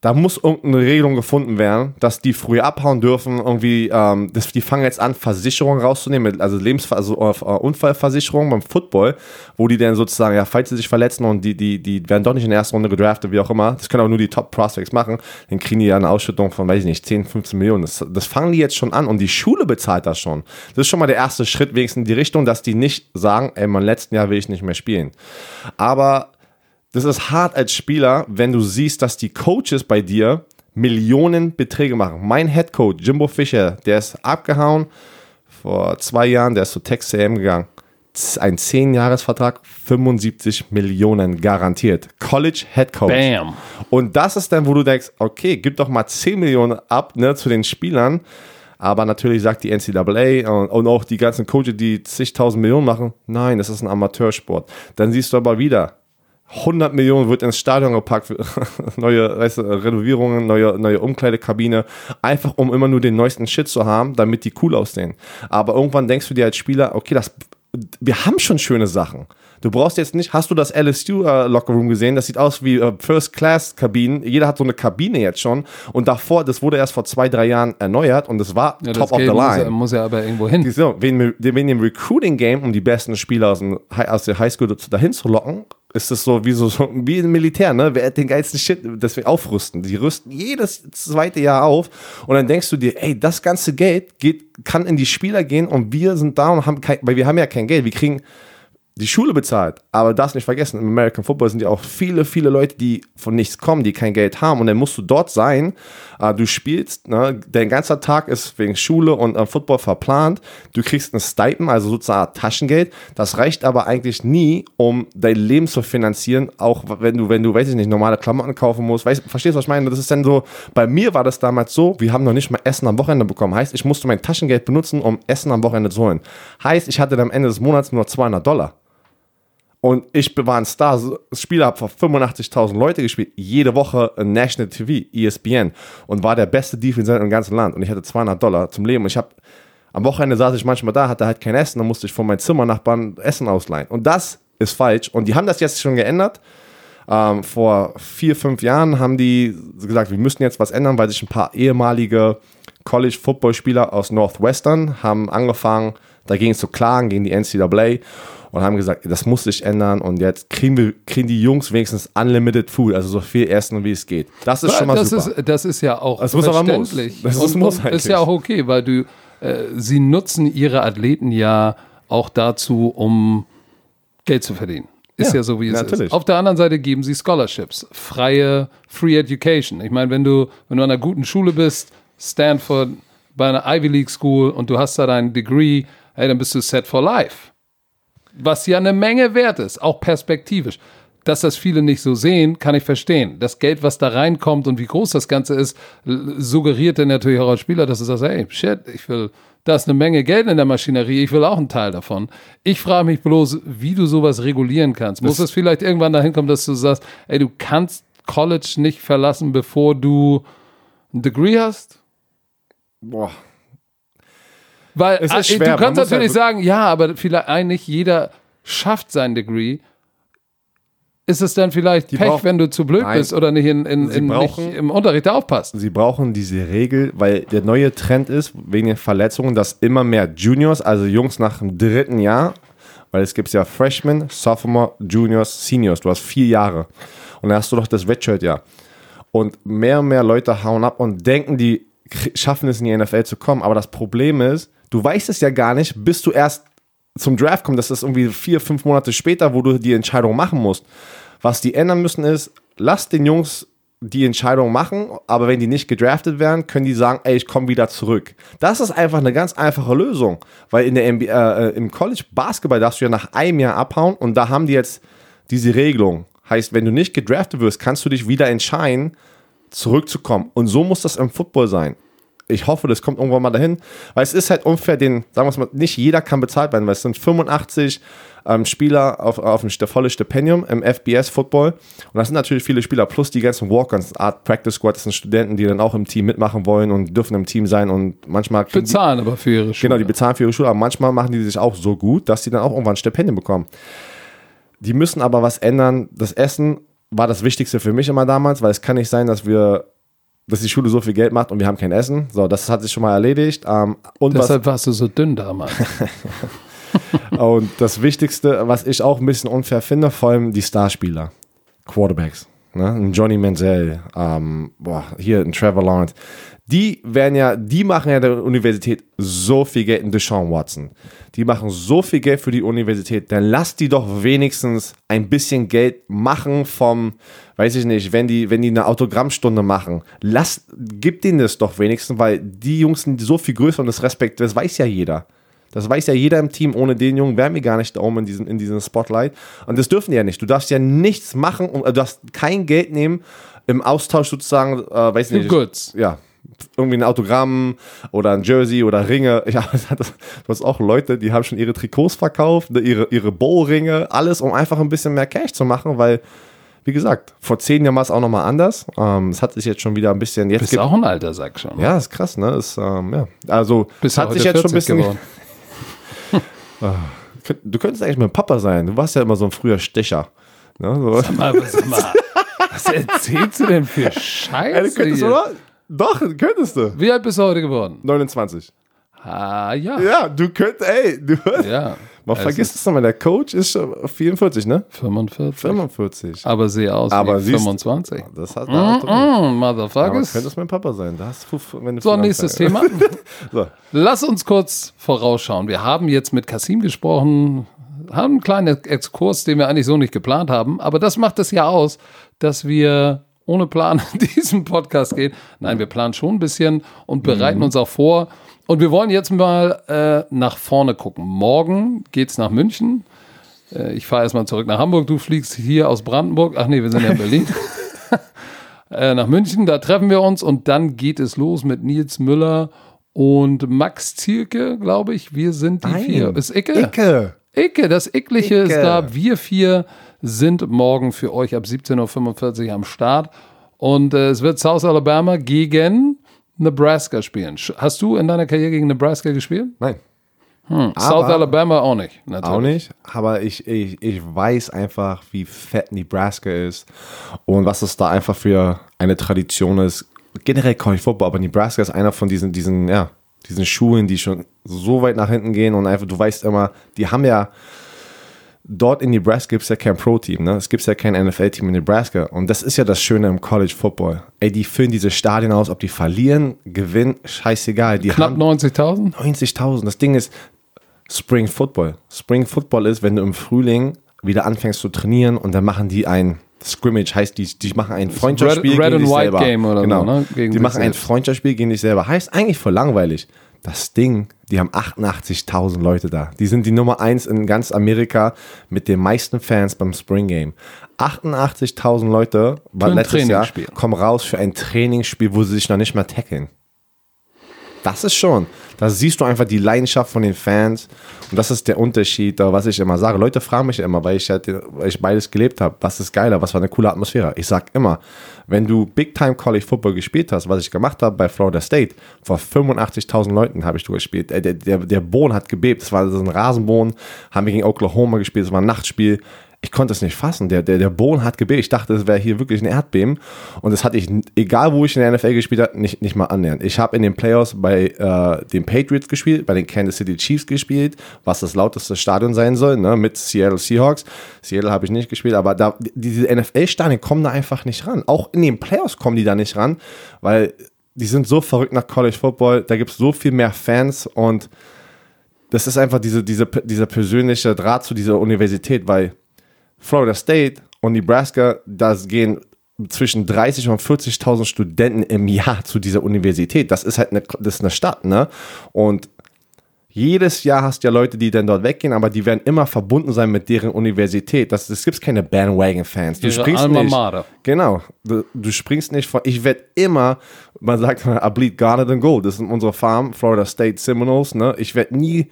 Da muss irgendeine Regelung gefunden werden, dass die früh abhauen dürfen. Irgendwie, ähm, das, die fangen jetzt an, Versicherungen rauszunehmen, also Lebensver also äh, Unfallversicherung beim Football, wo die dann sozusagen, ja, falls sie sich verletzen und die, die, die werden doch nicht in der ersten Runde gedraftet, wie auch immer, das können aber nur die Top Prospects machen, dann kriegen die ja eine Ausschüttung von, weiß ich nicht, 10, 15 Millionen. Das, das fangen die jetzt schon an und die Schule bezahlt das schon. Das ist schon mal der erste Schritt wenigstens in die Richtung, dass die nicht sagen, ey, mein letzten Jahr will ich nicht mehr spielen. Aber das ist hart als Spieler, wenn du siehst, dass die Coaches bei dir Millionen Beträge machen. Mein Head Coach, Jimbo Fischer, der ist abgehauen vor zwei Jahren, der ist zu Texas AM gegangen. Ein 10-Jahres-Vertrag, 75 Millionen garantiert. College Head Coach. Bam. Und das ist dann, wo du denkst, okay, gib doch mal 10 Millionen ab ne, zu den Spielern. Aber natürlich sagt die NCAA und, und auch die ganzen Coaches, die zigtausend Millionen machen, nein, das ist ein Amateursport. Dann siehst du aber wieder, 100 Millionen wird ins Stadion gepackt, für neue weißt du, Renovierungen, neue, neue Umkleidekabine, einfach um immer nur den neuesten Shit zu haben, damit die cool aussehen. Aber irgendwann denkst du dir als Spieler, okay, das, wir haben schon schöne Sachen. Du brauchst jetzt nicht, hast du das LSU äh, Lockerroom gesehen? Das sieht aus wie äh, First Class Kabinen. Jeder hat so eine Kabine jetzt schon. Und davor, das wurde erst vor zwei, drei Jahren erneuert und das war Ja, top das of the Geld muss, line. ja- muss ja aber irgendwo hin. So, wegen, wegen dem Recruiting-Game, um die besten Spieler aus, dem, aus der Highschool dahin zu locken, ist es so wie so, wie im Militär, ne? Wer hat den geilsten Shit, das wir aufrüsten. Die rüsten jedes zweite Jahr auf und dann denkst du dir, ey, das ganze Geld geht, kann in die Spieler gehen und wir sind da und haben kein, weil wir haben ja kein Geld. Wir kriegen die Schule bezahlt. Aber darfst nicht vergessen, im American Football sind ja auch viele, viele Leute, die von nichts kommen, die kein Geld haben. Und dann musst du dort sein. Äh, du spielst, ne? dein ganzer Tag ist wegen Schule und äh, Football verplant. Du kriegst ein Stipend, also sozusagen Taschengeld. Das reicht aber eigentlich nie, um dein Leben zu finanzieren. Auch wenn du, wenn du, weiß ich nicht, normale Klamotten kaufen musst. Weißt, verstehst du, was ich meine? Das ist dann so, bei mir war das damals so, wir haben noch nicht mal Essen am Wochenende bekommen. Heißt, ich musste mein Taschengeld benutzen, um Essen am Wochenende zu holen. Heißt, ich hatte dann am Ende des Monats nur 200 Dollar. Und ich war ein Star. Das Spiel habe vor 85.000 Leute gespielt. Jede Woche National TV, ESPN. Und war der beste Defense im ganzen Land. Und ich hatte 200 Dollar zum Leben. Und ich habe am Wochenende saß ich manchmal da, hatte halt kein Essen. Dann musste ich von meinem Zimmernachbarn Essen ausleihen. Und das ist falsch. Und die haben das jetzt schon geändert. Ähm, vor vier, fünf Jahren haben die gesagt, wir müssen jetzt was ändern, weil sich ein paar ehemalige College-Football-Spieler aus Northwestern haben angefangen, dagegen zu klagen, gegen die NCAA und haben gesagt, das muss sich ändern und jetzt kriegen, wir, kriegen die Jungs wenigstens Unlimited Food, also so viel Essen, wie es geht. Das ist schon mal das, super. ist, das ist ja auch Das muss aber muss. verständlich. Das ist und, muss eigentlich. ist ja auch okay, weil du, äh, sie nutzen ihre Athleten ja auch dazu, um Geld zu verdienen. Ist ja, Ja, so, wie es natürlich. ist. Auf der anderen Seite geben sie Scholarships, freie Free Education. Ich meine, wenn du, wenn du an einer guten Schule bist, Stanford, bei einer Ivy League School und du hast da dein Degree, hey, dann bist du set for life. Was ja eine Menge wert ist, auch perspektivisch. Dass das viele nicht so sehen, kann ich verstehen. Das Geld, was da reinkommt und wie groß das Ganze ist, suggeriert dann natürlich auch als Spieler, dass du sagst, hey, shit, ich will, da ist eine Menge Geld in der Maschinerie, ich will auch einen Teil davon. Ich frage mich bloß, wie du sowas regulieren kannst. Muss es vielleicht irgendwann dahin kommen, dass du sagst, ey, du kannst College nicht verlassen, bevor du ein Degree hast? Boah. Weil Es ist äh, schwer, du kannst natürlich ja- sagen, ja, aber vielleicht eigentlich jeder schafft sein Degree. Ist es dann vielleicht Die Pech, brauchen- wenn du zu blöd Nein. bist oder nicht, in, in, in, nicht brauchen- im Unterricht aufpasst? Sie brauchen diese Regel, weil der neue Trend ist, wegen den Verletzungen, dass immer mehr Juniors, also Jungs nach dem dritten Jahr, weil es gibt ja Freshmen, Sophomore, Juniors, Seniors, du hast vier Jahre. Und dann hast du doch das Redshirt-Jahr. Und mehr und mehr Leute hauen ab und denken, die schaffen es in die NFL zu kommen. Aber das Problem ist, du weißt es ja gar nicht, bis du erst zum Draft kommst. Das ist irgendwie vier, fünf Monate später, wo du die Entscheidung machen musst. Was die ändern müssen ist, lass den Jungs die Entscheidung machen, aber wenn die nicht gedraftet werden, können die sagen, ey, ich komme wieder zurück. Das ist einfach eine ganz einfache Lösung, weil in der NBA, äh, im College Basketball darfst du ja nach einem Jahr abhauen und da haben die jetzt diese Regelung. Heißt, wenn du nicht gedraftet wirst, kannst du dich wieder entscheiden, zurückzukommen. Und so muss das im Football sein. Ich hoffe, das kommt irgendwann mal dahin, weil es ist halt unfair, den, sagen wir es mal, nicht jeder kann bezahlt werden, weil es sind 85 ähm, Spieler auf, auf ein volles Stipendium im FBS-Football. Und das sind natürlich viele Spieler, plus die ganzen Walk-Ons, Art Practice Squad, das sind Studenten, die dann auch im Team mitmachen wollen und dürfen im Team sein und manchmal kriegen die- Bezahlen aber für ihre Schule. Genau, die bezahlen für ihre Schule, aber manchmal machen die sich auch so gut, dass sie dann auch irgendwann ein Stipendium bekommen. Die müssen aber was ändern. Das Essen war das Wichtigste für mich immer damals, weil es kann nicht sein, dass wir, dass die Schule so viel Geld macht und wir haben kein Essen. So, das hat sich schon mal erledigt. Ähm, und, was, Deshalb warst du so dünn damals. und das Wichtigste, was ich auch ein bisschen unfair finde, vor allem die Starspieler, Quarterbacks. Ne? Ein Johnny Manziel, ähm, boah, hier ein Trevor Lawrence. Die werden ja, die machen ja der Universität so viel Geld, ein Deshaun Watson. Die machen so viel Geld für die Universität, dann lass die doch wenigstens ein bisschen Geld machen vom, weiß ich nicht, wenn die, wenn die eine Autogrammstunde machen. Lass, gib denen das doch wenigstens, weil die Jungs sind so viel größer und das Respekt, das weiß ja jeder. Das weiß ja jeder im Team. Ohne den Jungen wären wir gar nicht da oben in diesem, in diesem Spotlight. Und das dürfen die ja nicht. Du darfst ja nichts machen und äh, du darfst kein Geld nehmen im Austausch sozusagen, äh, weiß nicht. Goods. Ja. Irgendwie ein Autogramm oder ein Jersey oder Ringe. Ja, du hast auch Leute, die haben schon ihre Trikots verkauft, ne, ihre, ihre Bow-Ringe, alles, um einfach ein bisschen mehr Cash zu machen, weil, wie gesagt, vor zehn Jahren war es auch nochmal anders. Ähm, Es hat sich jetzt schon wieder ein bisschen. Jetzt Bist gibt, auch ein alter Sack schon. ja, ist krass, ne? Ist, ähm, ja. Also, Bist hat sich jetzt schon ein 40 bisschen. geworden. Du könntest eigentlich mein Papa sein. Du warst ja immer so ein früher Stecher. Ne? So. Aber sag mal, was erzählst du denn für Ey, du Scheiße könntest, hier? oder? Doch, könntest du. Wie alt bist du heute geworden? 29. Ah, ja. Ja, du könntest, ey, du, Ja. Man Es vergisst es nochmal, der Coach ist schon 44, ne? 45. 45. Aber sehe aus Aber wie siehst- 25. Das hat Mm, mm, mm, Aber Motherfuckers. könnte es mein Papa sein. Da hast du, wenn du So, nächstes Thema. So. Lass uns kurz vorausschauen. Wir haben jetzt mit Kasim gesprochen, haben einen kleinen Exkurs, den wir eigentlich so nicht geplant haben. Aber das macht es ja aus, dass wir ohne Plan in diesen Podcast gehen. Nein, wir planen schon ein bisschen und bereiten uns auch vor. Und wir wollen jetzt mal äh, nach vorne gucken. Morgen geht's nach München. Äh, ich fahre erstmal zurück nach Hamburg. Du fliegst hier aus Brandenburg. Ach nee, wir sind ja in Berlin. äh, nach München, da treffen wir uns und dann geht es los mit Nils Müller und Max Zielke, glaube ich. Wir sind die Nein. vier. Ist Icke? Icke. Icke, das Ickliche ist Icke. da. Wir vier sind morgen für euch ab 17.45 Uhr am Start. Und äh, es wird South Alabama gegen Nebraska spielen. Hast du in deiner Karriere gegen Nebraska gespielt? Nein. South Alabama auch nicht. Natürlich. Auch nicht, aber ich, ich, ich weiß einfach, wie fett Nebraska ist und was es da einfach für eine Tradition ist. Generell College Football, aber Nebraska ist einer von diesen, diesen, ja, diesen Schulen, die schon so weit nach hinten gehen und einfach, du weißt immer, die haben ja, dort in Nebraska gibt es ja kein Pro-Team, ne? Es gibt ja kein NFL-Team in Nebraska. Und das ist ja das Schöne im College Football. Ey, die füllen diese Stadien aus, ob die verlieren, gewinnen, scheißegal. Die Knapp haben 90.000? 90.000. Das Ding ist Spring Football. Spring Football ist, wenn du im Frühling wieder anfängst zu trainieren und dann machen die ein Scrimmage, heißt die, die machen ein Freundschaftsspiel Red- Red gegen and dich White selber. Game oder genau. so, ne? Gegen die machen ein. Freundschaftsspiel gegen dich selber. Heißt eigentlich voll langweilig. Das Ding, die haben 88.000 Leute da. Die sind die Nummer eins in ganz Amerika mit den meisten Fans beim Spring Game. 88.000 Leute war letztes Jahr, kommen raus für ein Trainingsspiel, wo sie sich noch nicht mal tackeln. Das ist schon. Da siehst du einfach die Leidenschaft von den Fans. Und das ist der Unterschied, was ich immer sage. Leute fragen mich immer, weil ich, halt, weil ich beides gelebt habe, was ist geiler, was war eine coole Atmosphäre. Ich sag immer, wenn du Big Time College Football gespielt hast, was ich gemacht habe bei Florida State, vor 85.000 Leuten habe ich du gespielt. Der, der, der Boden hat gebebt. Es war so ein Rasenboden. Haben wir gegen Oklahoma gespielt. Es war ein Nachtspiel ich konnte es nicht fassen. Der, der, der Boden hat gebebt. Ich dachte, es wäre hier wirklich ein Erdbeben. Und das hatte ich, egal wo ich in der NFL gespielt habe, nicht, nicht mal annähernd. Ich habe in den Playoffs bei äh, den Patriots gespielt, bei den Kansas City Chiefs gespielt, was das lauteste Stadion sein soll, ne, mit Seattle Seahawks. Seattle habe ich nicht gespielt, aber da, diese NFL-Stadien kommen da einfach nicht ran. Auch in den Playoffs kommen die da nicht ran, weil die sind so verrückt nach College Football. Da gibt es so viel mehr Fans und das ist einfach diese, diese, dieser persönliche Draht zu dieser Universität, weil Florida State und Nebraska, das gehen zwischen 30 und 40.000 Studenten im Jahr zu dieser Universität. Das ist halt eine, das ist eine Stadt, ne? Und jedes Jahr hast du ja Leute, die dann dort weggehen, aber die werden immer verbunden sein mit deren Universität. Das, es gibt keine Bandwagon-Fans. Du springst Alma nicht. Mater. Genau. Du, du springst nicht von. Ich werde immer, man sagt, I bleed Garnet and Gold. Das sind unsere Farm, Florida State Seminoles. Ne? Ich werde nie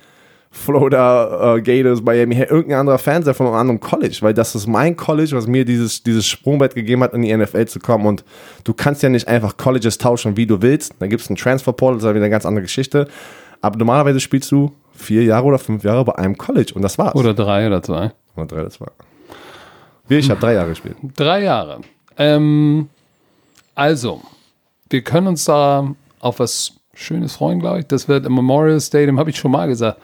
Florida äh, Gators, Miami, irgendein anderer Fan sein von einem anderen College, weil das ist mein College, was mir dieses, dieses Sprungbrett gegeben hat, in die NFL zu kommen. Und du kannst ja nicht einfach Colleges tauschen, wie du willst. Da gibt es einen Transferportal, das ist wieder eine ganz andere Geschichte. Aber normalerweise spielst du vier Jahre oder fünf Jahre bei einem College und das war's. Oder drei oder zwei. Oder drei, das war. Wie, ich habe drei Jahre gespielt. Drei Jahre. Ähm, also, wir können uns da auf was Schönes freuen, glaube ich. Das wird im Memorial Stadium, habe ich schon mal gesagt,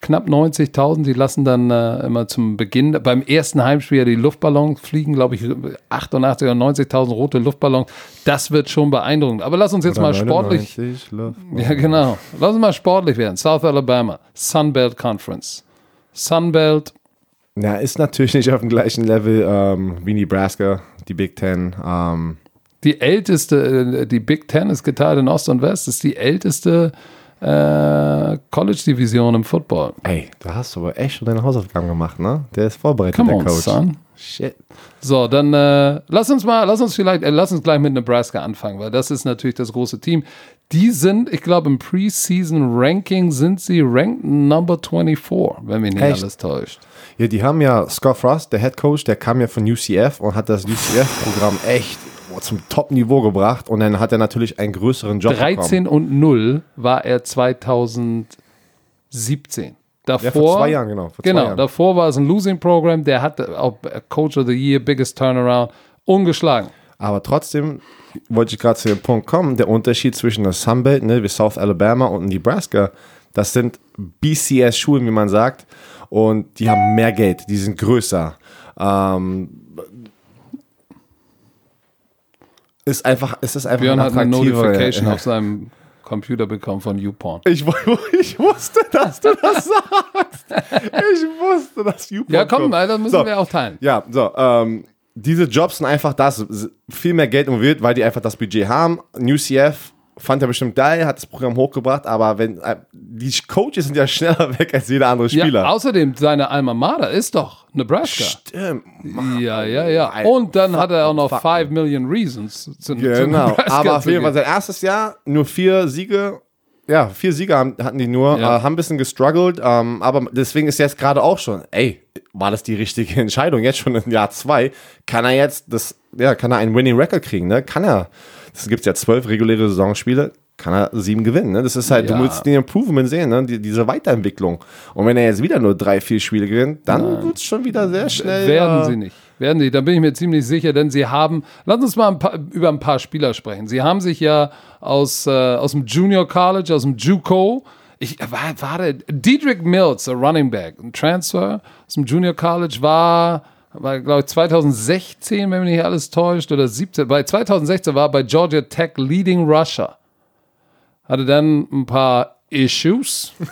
knapp 90.000. Die lassen dann äh, immer zum Beginn, beim ersten Heimspiel ja die Luftballons fliegen, glaube ich, 88 oder 90.000 rote Luftballons. Das wird schon beeindruckend. Aber lass uns jetzt mal sportlich. 99 Luft- Ja, genau. Lass uns mal sportlich werden. South Alabama, Sunbelt Conference. Sunbelt, Ja, ist natürlich nicht auf dem gleichen Level ähm, wie Nebraska, die Big Ten. Ähm, die älteste, äh, die Big Ten ist geteilt in Ost und West, ist die älteste äh, College-Division im Football. ey, da hast du aber echt schon deine Hausaufgaben gemacht, ne? Der ist vorbereitet, Come der on, Coach. son. Shit. So, dann äh, lass uns mal, lass uns vielleicht, äh, lass uns gleich mit Nebraska anfangen, weil das ist natürlich das große Team. Die sind, ich glaube, im Preseason-Ranking sind sie ranked number 24, wenn mich nicht Echt? alles täuscht. Ja, die haben ja Scott Frost, der Head Coach, der kam ja von UCF und hat das UCF-Programm echt zum Top-Niveau gebracht und dann hat er natürlich einen größeren Job 13 und 0 war er 2017. Davor, Ja, vor zwei Jahren, genau. Vor zwei genau, Jahren. davor war es ein Losing Program, der hatte auch Coach of the Year, Biggest Turnaround, ungeschlagen. Aber trotzdem wollte ich gerade zu dem Punkt kommen, der Unterschied zwischen der Sunbelt, ne, wie South Alabama und Nebraska, das sind BCS-Schulen, wie man sagt, und die haben mehr Geld, die sind größer. Ähm, ist einfach, es ist einfach Björn hat eine Notification auf seinem Computer bekommen von YouPorn. Ich, ich wusste, dass du das sagst. Ich wusste, dass YouPorn Ja, komm, kommt. Alter, müssen So. wir auch teilen. Ja, so, ähm, diese Jobs sind einfach das, viel mehr Geld involviert, weil die einfach das Budget haben. New CF fand er bestimmt geil, hat das Programm hochgebracht, aber wenn, äh, die Coaches sind ja schneller weg als jeder andere Spieler. Ja, außerdem, seine Alma Mater ist doch Nebraska. Stimmt. Ja, ja, ja. Und dann hat er auch noch fuck. 5 Million Reasons zu, zu Genau, Nebraska aber auf zu jeden Fall sein erstes Jahr, nur vier Siege. Ja, vier Siege haben, hatten die nur, Ja. äh, haben ein bisschen gestruggelt, ähm, aber deswegen ist jetzt gerade auch schon, ey, war das die richtige Entscheidung? Jetzt schon im Jahr zwei, kann er jetzt das, ja, kann er einen Winning Record kriegen, ne? Kann er. Es gibt ja zwölf reguläre Saisonspiele, kann er sieben gewinnen, ne? Das ist halt, Ja. du musst den Improvement sehen, ne? Die, diese Weiterentwicklung. Und wenn er jetzt wieder nur drei, vier Spiele gewinnt, dann wird es schon wieder sehr schnell. Werden äh, sie nicht. Werden sie. Da bin ich mir ziemlich sicher, denn sie haben, lass uns mal ein paar, über ein paar Spieler sprechen. Sie haben sich ja aus, äh, aus dem Junior College, aus dem JUCO, ich, war, war der, Diedrich Mills, der Running Back, ein Transfer aus dem Junior College war, war glaube ich 2016, wenn mich nicht alles täuscht, oder 17, bei 2016 war er bei Georgia Tech Leading Rusher. Hatte dann ein paar Issues.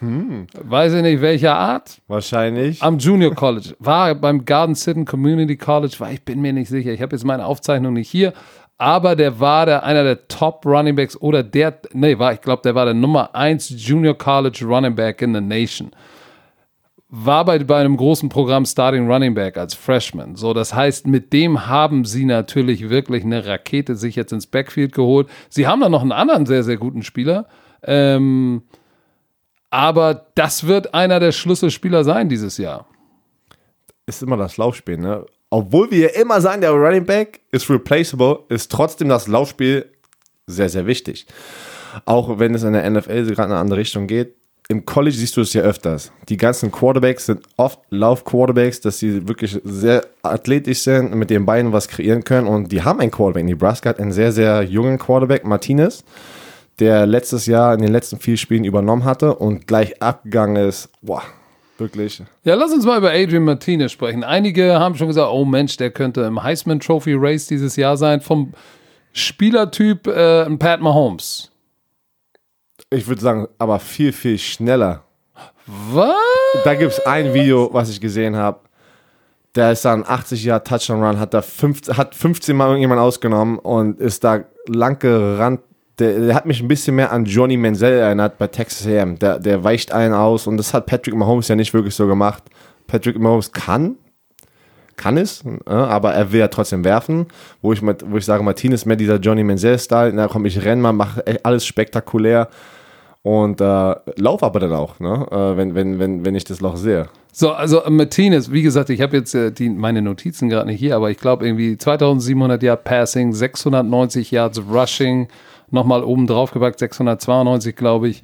Weiß ich nicht, welcher Art Wahrscheinlich. am Junior College, war beim Garden City Community College, war ich bin mir nicht sicher, ich habe jetzt meine Aufzeichnung nicht hier, aber der war der, einer der Top Running Backs oder der, nee, war, ich glaube, der war der Nummer 1 Junior College Running Back in the Nation. War bei, bei einem großen Programm Starting Running Back als Freshman. So, das heißt, mit dem haben sie natürlich wirklich eine Rakete sich jetzt ins Backfield geholt. Sie haben da noch einen anderen sehr, sehr guten Spieler, Ähm, aber das wird einer der Schlüsselspieler sein dieses Jahr. Ist immer das Laufspiel, ne? Obwohl wir immer sagen, der Running Back ist replaceable, ist trotzdem das Laufspiel sehr, sehr wichtig. Auch wenn es in der NFL gerade in eine andere Richtung geht. Im College siehst du es ja öfters. Die ganzen Quarterbacks sind oft Lauf-Quarterbacks, dass sie wirklich sehr athletisch sind, mit den Beinen was kreieren können. Und die haben einen Quarterback. Nebraska hat einen sehr, sehr jungen Quarterback, Martinez, der letztes Jahr in den letzten vier Spielen übernommen hatte und gleich abgegangen ist. Boah, wirklich. Ja, lass uns mal über Adrian Martinez sprechen. Einige haben schon gesagt, oh Mensch, der könnte im Heisman Trophy Race dieses Jahr sein. Vom Spielertyp äh, Pat Mahomes. Ich würde sagen, aber viel, viel schneller. Was? Da gibt es ein Video, was ich gesehen habe. Der ist dann 80 Jahre Touchdown Run, hat da 15, hat 15 Mal irgendjemand ausgenommen und ist da lang gerannt. Der, der, hat mich ein bisschen mehr an Johnny Menzel erinnert bei Texas A&M. Der, der weicht einen aus und das hat Patrick Mahomes ja nicht wirklich so gemacht. Patrick Mahomes kann, kann es, aber er will ja trotzdem werfen. Wo ich, wo ich sage, Martinez mehr dieser Johnny Menzel-Style. Na komm, ich renn mal, mache alles spektakulär und äh, lauf aber dann auch, ne? Äh, wenn, wenn, wenn, wenn ich das Loch sehe. So, also Martinez, wie gesagt, ich habe jetzt äh, die, meine Notizen gerade nicht hier, aber ich glaube irgendwie 2700 Yard Passing, 690 Yards Rushing, nochmal oben drauf gepackt, 692 glaube ich.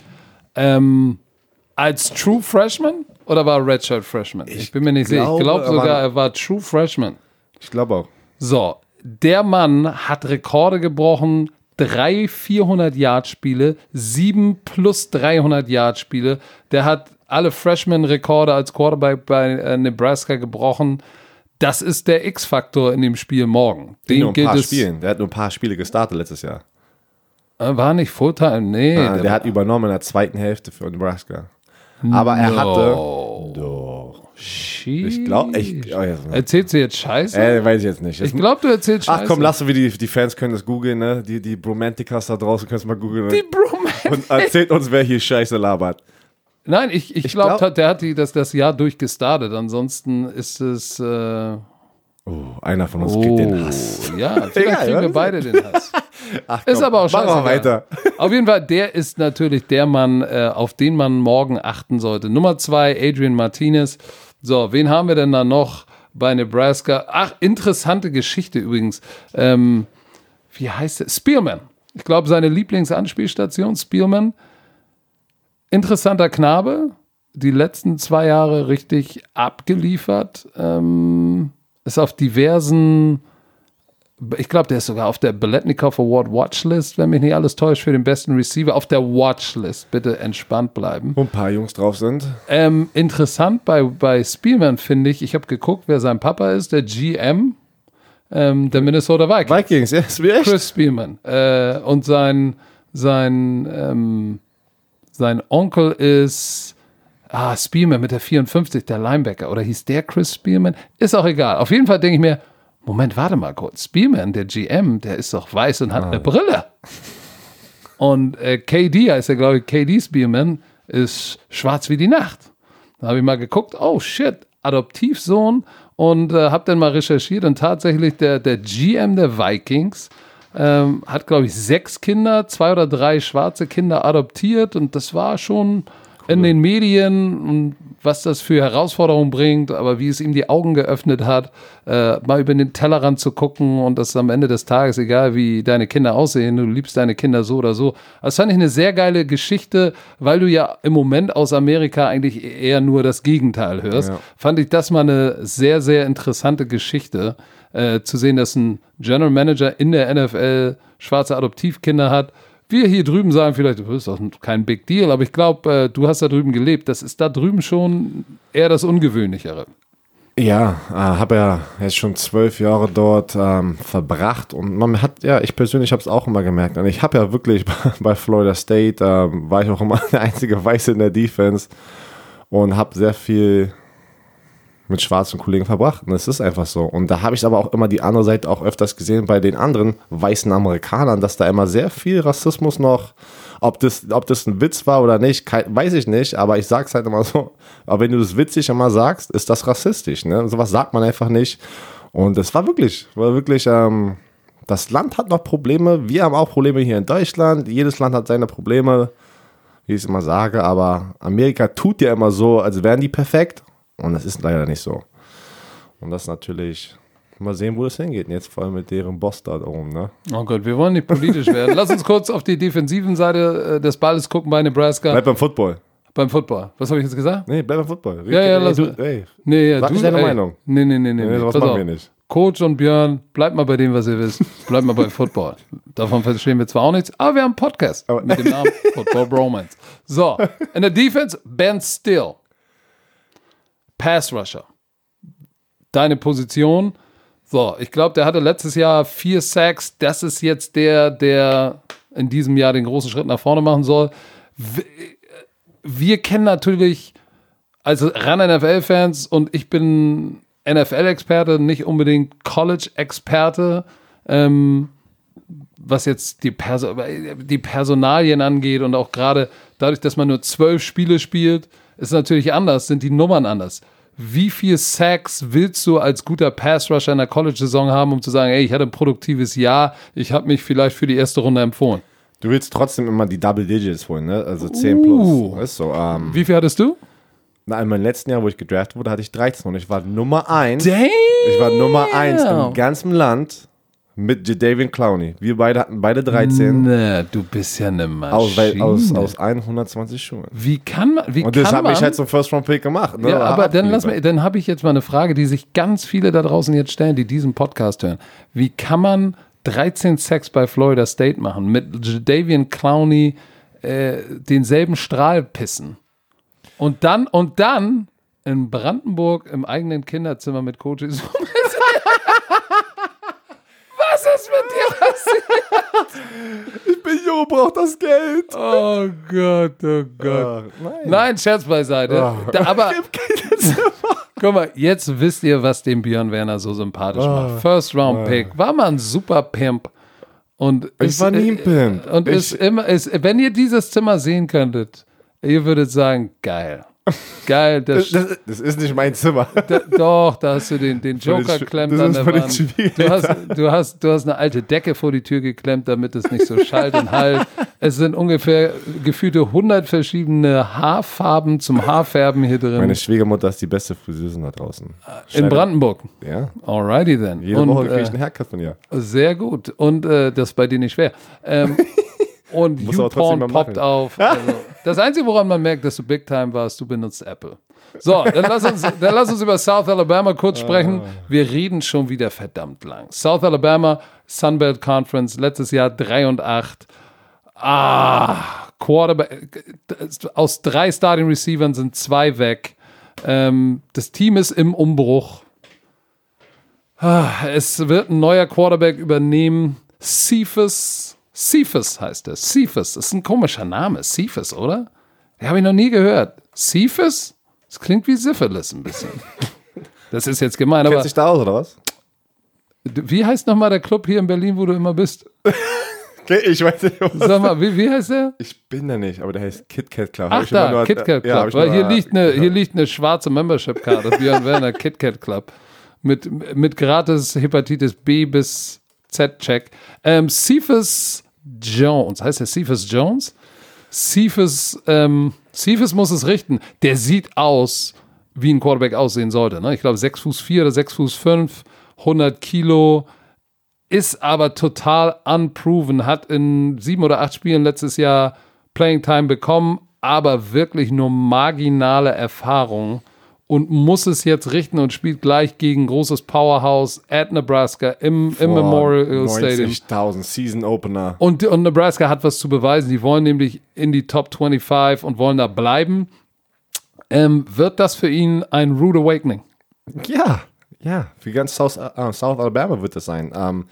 Ähm, als True Freshman oder war Redshirt Freshman? Ich, ich bin mir nicht sicher. Ich glaube sogar, er war True Freshman. Ich glaube auch. So, der Mann hat Rekorde gebrochen, drei 400-Yard-Spiele, sieben plus 300-Yard-Spiele. Der hat alle Freshman-Rekorde als Quarterback bei äh, Nebraska gebrochen. Das ist der X-Faktor in dem Spiel morgen. Den nur ein paar Spielen. Der hat nur ein paar Spiele gestartet letztes Jahr. Äh, war nicht Fulltime, nee. Ah, der, der hat übernommen in der zweiten Hälfte für Nebraska. Aber er hatte. Doch. Ich glaube, ich. Oh, Erzählst du jetzt Scheiße? Äh, weiß ich jetzt nicht. Ich glaube, du erzählst Scheiße. Ach komm, lass wir die, die Fans können das googeln, ne? Die, die Bromantikas da draußen können es mal googeln. Die Bromantikas. Und erzählt uns, wer hier Scheiße labert. Nein, ich, ich, ich glaube, glaub, der hat die, das, das Jahr durchgestartet. Ansonsten ist es. Äh Oh, einer von uns oh, kriegt den Hass. Ja, vielleicht kriegen wir beide den Hass. Ach, komm, ist aber auch scheiße. weiter. Auf jeden Fall, der ist natürlich der Mann, äh, auf den man morgen achten sollte. Nummer zwei, Adrian Martinez. So, wen haben wir denn da noch bei Nebraska? Ach, interessante Geschichte übrigens. Ähm, wie heißt er? Spearman. Ich glaube, seine Lieblingsanspielstation, Spearman. Interessanter Knabe. Die letzten zwei Jahre richtig abgeliefert. Ähm, ist auf diversen ich glaube, der ist sogar auf der Beletnikov Award Watchlist, wenn mich nicht alles täuscht, für den besten Receiver. Auf der Watchlist. Bitte entspannt bleiben. Wo ein paar Jungs drauf sind. Ähm, interessant bei, bei Spielman finde ich, ich habe geguckt, wer sein Papa ist, der GM ähm, der Minnesota Vikings. Vikings, ja, ist wie echt. Chris Spielman. Äh, und sein, sein, ähm, sein Onkel ist. Ah, Spielman mit der 54, der Linebacker. Oder hieß der Chris Spielman? Ist auch egal. Auf jeden Fall denke ich mir, Moment, warte mal kurz. Spearman, der GM, der ist doch weiß und hat ah. eine Brille. Und äh, KD heißt er, glaube ich, KD Spearman, ist schwarz wie die Nacht. Da habe ich mal geguckt, oh shit, Adoptivsohn und äh, habe dann mal recherchiert und tatsächlich der, der GM der Vikings ähm, hat, glaube ich, sechs Kinder, zwei oder drei schwarze Kinder adoptiert und das war schon in den Medien und was das für Herausforderungen bringt, aber wie es ihm die Augen geöffnet hat, äh, mal über den Tellerrand zu gucken und das am Ende des Tages, egal wie deine Kinder aussehen, du liebst deine Kinder so oder so. Das fand ich eine sehr geile Geschichte, weil du ja im Moment aus Amerika eigentlich eher nur das Gegenteil hörst. Ja. Fand ich das mal eine sehr, sehr interessante Geschichte, äh, zu sehen, dass ein General Manager in der NFL schwarze Adoptivkinder hat wir hier drüben sagen vielleicht, das ist doch kein Big Deal, aber ich glaube, äh, du hast da drüben gelebt. Das ist da drüben schon eher das Ungewöhnlichere. Ja, äh, habe ja jetzt schon zwölf Jahre dort ähm, verbracht und man hat, ja, ich persönlich habe es auch immer gemerkt. Und ich habe ja wirklich bei Florida State, äh, war ich auch immer der einzige Weiße in der Defense und habe sehr viel mit schwarzen Kollegen verbracht. Und es ist einfach so. Und da habe ich aber auch immer die andere Seite auch öfters gesehen bei den anderen weißen Amerikanern, dass da immer sehr viel Rassismus noch, ob das, ob das ein Witz war oder nicht, weiß ich nicht, aber ich sag's halt immer so. Aber wenn du das witzig immer sagst, ist das rassistisch. Ne? Sowas sagt man einfach nicht. Und es war wirklich, war wirklich, ähm, das Land hat noch Probleme. Wir haben auch Probleme hier in Deutschland. Jedes Land hat seine Probleme. wie ich es immer sage, aber Amerika tut ja immer so, als wären die perfekt und das ist leider nicht so. Und das natürlich, mal sehen, wo das hingeht. Und jetzt vor allem mit deren Boss da oben, ne? Oh Gott, wir wollen nicht politisch werden. Lass uns kurz auf die defensiven Seite äh, des Balles gucken bei Nebraska Bleib beim Football. beim Football. Was habe ich jetzt gesagt? Nee, bleib beim Football. Ja, ja, ey, lass du, ey. Nee, ja, Sag du, deine ey. Meinung. Nee, nee, nee, nee. Nee, Pass machen wir nicht. Coach und Björn, bleibt mal bei dem, was ihr wisst. Bleibt mal bei Football. Davon verstehen wir zwar auch nichts, aber wir haben einen Podcast mit dem Namen Football Bromance. So, in der Defense, Ben Still. Pass Rusher. Deine Position. So, ich glaube, der hatte letztes Jahr vier Sacks. Das ist jetzt der, der in diesem Jahr den großen Schritt nach vorne machen soll. Wir kennen natürlich also ran NFL-Fans und ich bin NFL-Experte, nicht unbedingt College-Experte, ähm, was jetzt die, Perso die Personalien angeht und auch gerade dadurch, dass man nur zwölf Spiele spielt, ist natürlich anders, sind die Nummern anders. Wie viel Sacks willst du als guter Pass-Rusher in der College-Saison haben, um zu sagen, ey, ich hatte ein produktives Jahr, ich habe mich vielleicht für die erste Runde empfohlen? Du willst trotzdem immer die Double Digits holen, ne? Also 10 Uh. plus. Ist so. Ähm, Wie viel hattest du? na, in meinem letzten Jahr, wo ich gedraftet wurde, hatte ich 13 und ich war Nummer 1. Damn! Ich war Nummer 1 im ganzen Land mit Jadavian Clowney. Wir beide hatten beide 13 Ne, du bist ja eine Maschine. aus, aus, aus 120 Schulen. Wie kann man, wie Und das hat man, mich halt zum First-Round-Pick gemacht. Ne? ja, aber dann lass mir, dann habe ich jetzt mal eine Frage, die sich ganz viele da draußen jetzt stellen, die diesen Podcast hören. Wie kann man 13 Sex bei Florida State machen, mit Jadavian Clowney äh, denselben Strahl pissen und dann und dann in Brandenburg im eigenen Kinderzimmer mit Coaches. Was ist mit dir passiert? Ich bin jung, brauch das Geld. Oh Gott, oh Gott. Ah, nein. Nein, Scherz beiseite. Ah. Da, aber guck mal, jetzt wisst ihr, was dem Björn Werner so sympathisch Ah. macht. First Round Pick, war mal ein super Pimp. Und Ich ist, war nie ein äh, Pimp. Und Ich- ist immer, ist, wenn ihr dieses Zimmer sehen könntet, ihr würdet sagen, geil. Geil, das, Das, das ist nicht mein Zimmer. da, doch, da hast du den, den Joker schw- klemmt das an der Wand. Du hast, du, hast, du hast eine alte Decke vor die Tür geklemmt, damit es nicht so schallt und halt. Es sind ungefähr gefühlte 100 verschiedene Haarfarben zum Haarfärben hier drin. Meine Schwiegermutter ist die beste Friseurin da draußen. in Brandenburg. Ja. Alrighty then. Jede und, Woche kriege ich äh, einen Haircut von ihr. sehr gut. Und äh, das ist bei dir nicht schwer. Ähm, und YouPorn poppt auf. Also, das Einzige, woran man merkt, dass du Big Time warst, du benutzt Apple. So, dann lass uns, dann lass uns über South Alabama kurz sprechen. Wir reden schon wieder verdammt lang. South Alabama, Sunbelt Conference, letztes Jahr 3 und 8. Ah, Quarterback. Aus drei Starting Receivern sind zwei weg. Ähm, das Team ist im Umbruch. Ah, Es wird ein neuer Quarterback übernehmen. Cephas. Cephas heißt er. Cephas. Das ist ein komischer Name. Cephas, oder? Den habe ich noch nie gehört. Cephas? Das klingt wie Syphilis ein bisschen. Das ist jetzt gemein, aber sich da aus, oder was? wie heißt nochmal der Club hier in Berlin, wo du immer bist? Okay, ich weiß nicht, was. Sag mal, wie, wie heißt der? Ich bin da nicht, aber der heißt KitKat Club. Hab Ach da, nur- KitKat Club. Ja, Weil hier liegt, eine, hier liegt eine schwarze Membership-Karte, Björn Werner KitKat Club. Mit, mit gratis Hepatitis B bis Z-Check. Ähm, Cephas Jones, heißt der Cephas Jones? Cephas, ähm, Cephas muss es richten. Der sieht aus, wie ein Quarterback aussehen sollte. Ne? Ich glaube, 6 Fuß 4 oder 6 Fuß 5, 100 Kilo, ist aber total unproven, hat in sieben oder acht Spielen letztes Jahr Playing Time bekommen, aber wirklich nur marginale Erfahrung und muss es jetzt richten und spielt gleich gegen großes Powerhouse at Nebraska im, im Memorial Stadium. 90.000 Season Opener. Und, und Nebraska hat was zu beweisen. Die wollen nämlich in die Top 25 und wollen da bleiben. Ähm, wird das für ihn ein Rude Awakening? Ja, ja, für ganz South, äh, South Alabama wird das sein. Ähm,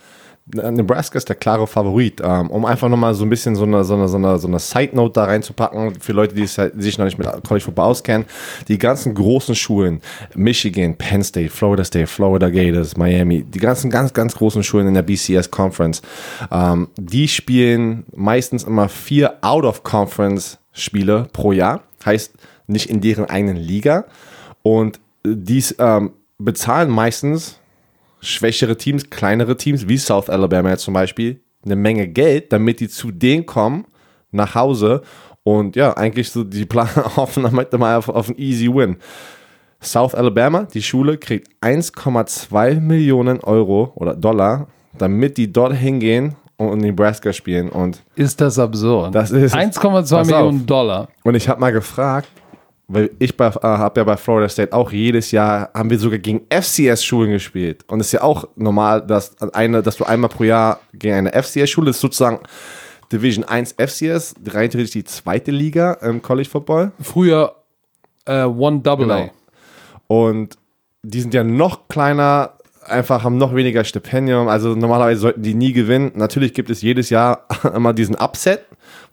Nebraska ist der klare Favorit. Ähm, um einfach nochmal so ein bisschen so eine, so eine, so eine, so eine Side-Note da reinzupacken, für Leute, halt, die sich noch nicht mit College Football auskennen. Die ganzen großen Schulen, Michigan, Penn State, Florida State, Florida Gators, Miami, die ganzen ganz, ganz großen Schulen in der BCS Conference, ähm, die spielen meistens immer vier Out-of-Conference-Spiele pro Jahr. Heißt, nicht in deren eigenen Liga. Und dies ähm, bezahlen meistens schwächere Teams, kleinere Teams, wie South Alabama jetzt zum Beispiel, eine Menge Geld, damit die zu denen kommen, nach Hause Und ja, eigentlich so die Plan hoffen damit mal auf, auf einen easy Win. South Alabama, die Schule, kriegt 1,2 Millionen Euro oder Dollar, damit die dort hingehen und in Nebraska spielen. Und Ist das absurd? Das ist- 1,2 Pass Millionen auf. Dollar. Und ich habe mal gefragt, weil ich äh, habe ja bei Florida State auch jedes Jahr haben wir sogar gegen FCS-Schulen gespielt. Und es ist ja auch normal, dass eine, dass du einmal pro Jahr gegen eine FCS-Schule ist sozusagen Division 1 FCS, rein theoretisch die zweite Liga im College Football. Früher äh, One Double A. Genau. Und die sind ja noch kleiner, einfach haben noch weniger Stipendium. Also normalerweise sollten die nie gewinnen. Natürlich gibt es jedes Jahr immer diesen Upset,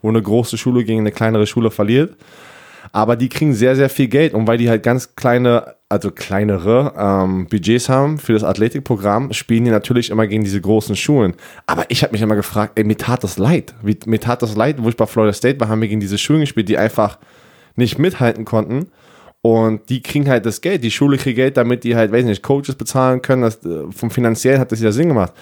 wo eine große Schule gegen eine kleinere Schule verliert. Aber die kriegen sehr, sehr viel Geld. Und weil die halt ganz kleine, also kleinere ähm, Budgets haben für das Athletikprogramm, spielen die natürlich immer gegen diese großen Schulen. Aber ich habe mich immer gefragt, ey, mir tat das leid. Wie, mir tat das leid, wo ich bei Florida State war, haben wir gegen diese Schulen gespielt, die einfach nicht mithalten konnten. Und die kriegen halt das Geld. Die Schule kriegt Geld, damit die halt, weiß nicht, Coaches bezahlen können. Das, äh, vom finanziell hat das ja Sinn gemacht.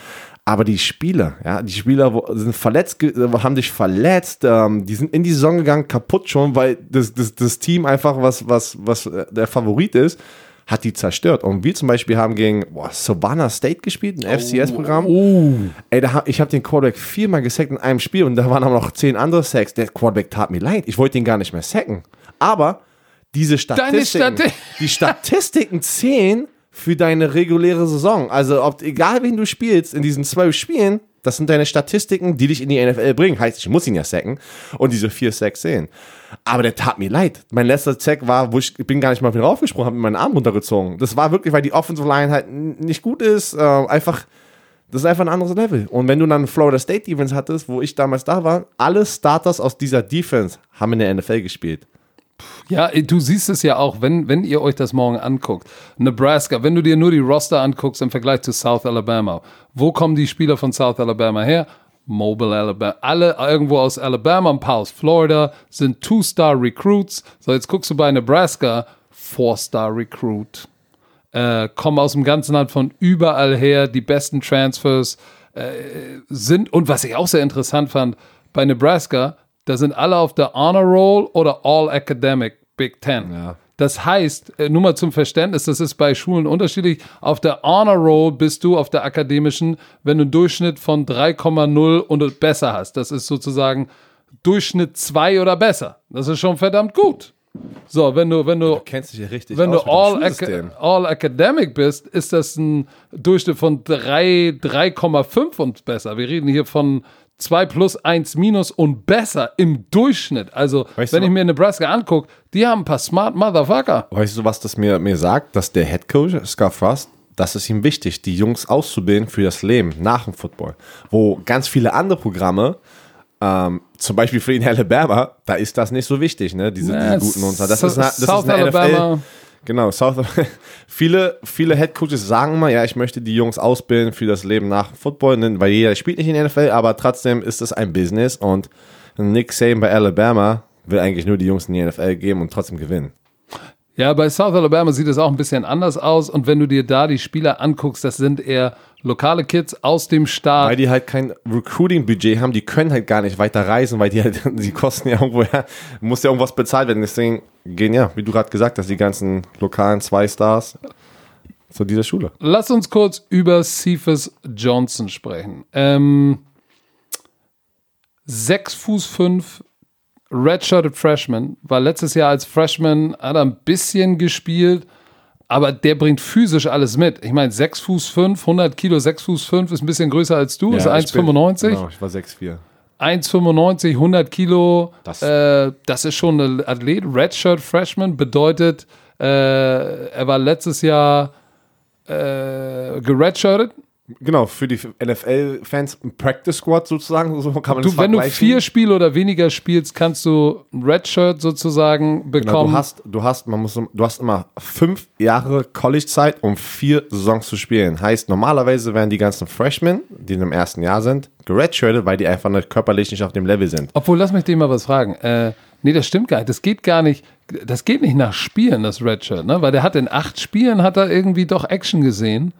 Aber die Spieler, ja, die Spieler sind verletzt, äh, haben sich verletzt, ähm, die sind in die Saison gegangen, kaputt schon, weil das, das, das Team einfach, was, was, was äh, der Favorit ist, hat die zerstört. Und wir zum Beispiel haben gegen boah, Savannah State gespielt, ein FCS-Programm. Oh. Ey, da hab, ich habe den Quarterback viermal gesackt in einem Spiel und da waren aber noch zehn andere Sacks. Der Quarterback tat mir leid. Ich wollte ihn gar nicht mehr sacken. Aber diese Statistiken, Stati- die Statistiken zählen für deine reguläre Saison. Also ob, egal wen du spielst in diesen zwölf Spielen, das sind deine Statistiken, die dich in die NFL bringen. Heißt, ich muss ihn ja sacken und diese vier Sacks sehen. Aber der tat mir leid. Mein letzter Sack war, wo ich, bin gar nicht mal wieder raufgesprungen, habe mir meinen Arm runtergezogen. Das war wirklich, weil die Offensive Line halt nicht gut ist. Äh, einfach das ist einfach ein anderes Level. Und wenn du dann Florida State Defense hattest, wo ich damals da war, alle Starters aus dieser Defense haben in der NFL gespielt. Ja, du siehst es ja auch, wenn, wenn ihr euch das morgen anguckt. Nebraska, wenn du dir nur die Roster anguckst im Vergleich zu South Alabama, wo kommen die Spieler von South Alabama her? Mobile Alabama. Alle irgendwo aus Alabama, ein paar aus Florida, sind Two-Star-Recruits. So, jetzt guckst du bei Nebraska, Four-Star-Recruit. Äh, kommen aus dem ganzen Land von überall her, die besten Transfers äh, sind. Und was ich auch sehr interessant fand, bei Nebraska, da sind alle auf der Honor Roll oder All Academic Big Ten. Ja. Das heißt, äh, nur mal zum Verständnis, das ist bei Schulen unterschiedlich. Auf der Honor Roll bist du auf der akademischen, wenn du einen Durchschnitt von 3,0 und besser hast. Das ist sozusagen Durchschnitt 2 oder besser. Das ist schon verdammt gut. So, wenn du, wenn du, Kennst dich ja richtig wenn du all. Aca all Academic bist, ist das ein Durchschnitt von 3 3,5 und besser. Wir reden hier von 2 plus 1 minus und besser im Durchschnitt. Also, Weißt wenn du ich mir Nebraska angucke, die haben ein paar smart Motherfucker. Weißt du, was das mir, mir sagt? Dass der Head Coach, Scott Frost, das ist ihm wichtig, die Jungs auszubilden für das Leben nach dem Football. Wo ganz viele andere Programme, ähm, zum Beispiel für den Alabama, da ist das nicht so wichtig, ne? Diese, Ja, diese guten und so. Das ist das South ist eine Alabama. NFL. Genau, South viele, viele Head Coaches sagen immer, ja, ich möchte die Jungs ausbilden für das Leben nach Football, weil jeder spielt nicht in der NFL, aber trotzdem ist es ein Business und Nick Saban bei Alabama will eigentlich nur die Jungs in die NFL geben und trotzdem gewinnen. Ja, bei South Alabama sieht es auch ein bisschen anders aus. Und wenn du dir da die Spieler anguckst, das sind eher lokale Kids aus dem Staat. Weil die halt kein Recruiting-Budget haben, die können halt gar nicht weiter reisen, weil die halt, die kosten ja irgendwo, ja, muss ja irgendwas bezahlt werden. Deswegen gehen ja, wie du gerade gesagt hast, die ganzen lokalen zwei Stars zu dieser Schule. Lass uns kurz über Cephas Johnson sprechen. Ähm, sechs Fuß fünf, redshirted Freshman, war letztes Jahr als Freshman, hat er ein bisschen gespielt, aber der bringt physisch alles mit. Ich meine, sechs Fuß fünf, 100 Kilo, sechs Fuß fünf ist ein bisschen größer als du, ist Ja, ich bin- 1,95. Genau, ich war 6'4. 1,95, 100 Kilo, Das- äh, das ist schon ein Athlet. Redshirt Freshman bedeutet, äh, er war letztes Jahr äh, geredshirtet. Genau, für die NFL-Fans ein Practice Squad sozusagen, so kann man Du, das wenn du vier Spiele oder weniger spielst, kannst du ein Redshirt sozusagen Genau, bekommen. du hast, du hast, man muss, du hast immer fünf Jahre College-Zeit, um vier Saisons zu spielen. Heißt, normalerweise werden die ganzen Freshmen, die im ersten Jahr sind, geredshirtet, weil die einfach nicht körperlich nicht auf dem Level sind. Obwohl, lass mich dir mal was fragen. Äh, nee, das stimmt gar nicht. Das geht gar nicht. Das geht nicht nach Spielen, das Redshirt, ne? Weil der hat in acht Spielen hat er irgendwie doch Action gesehen.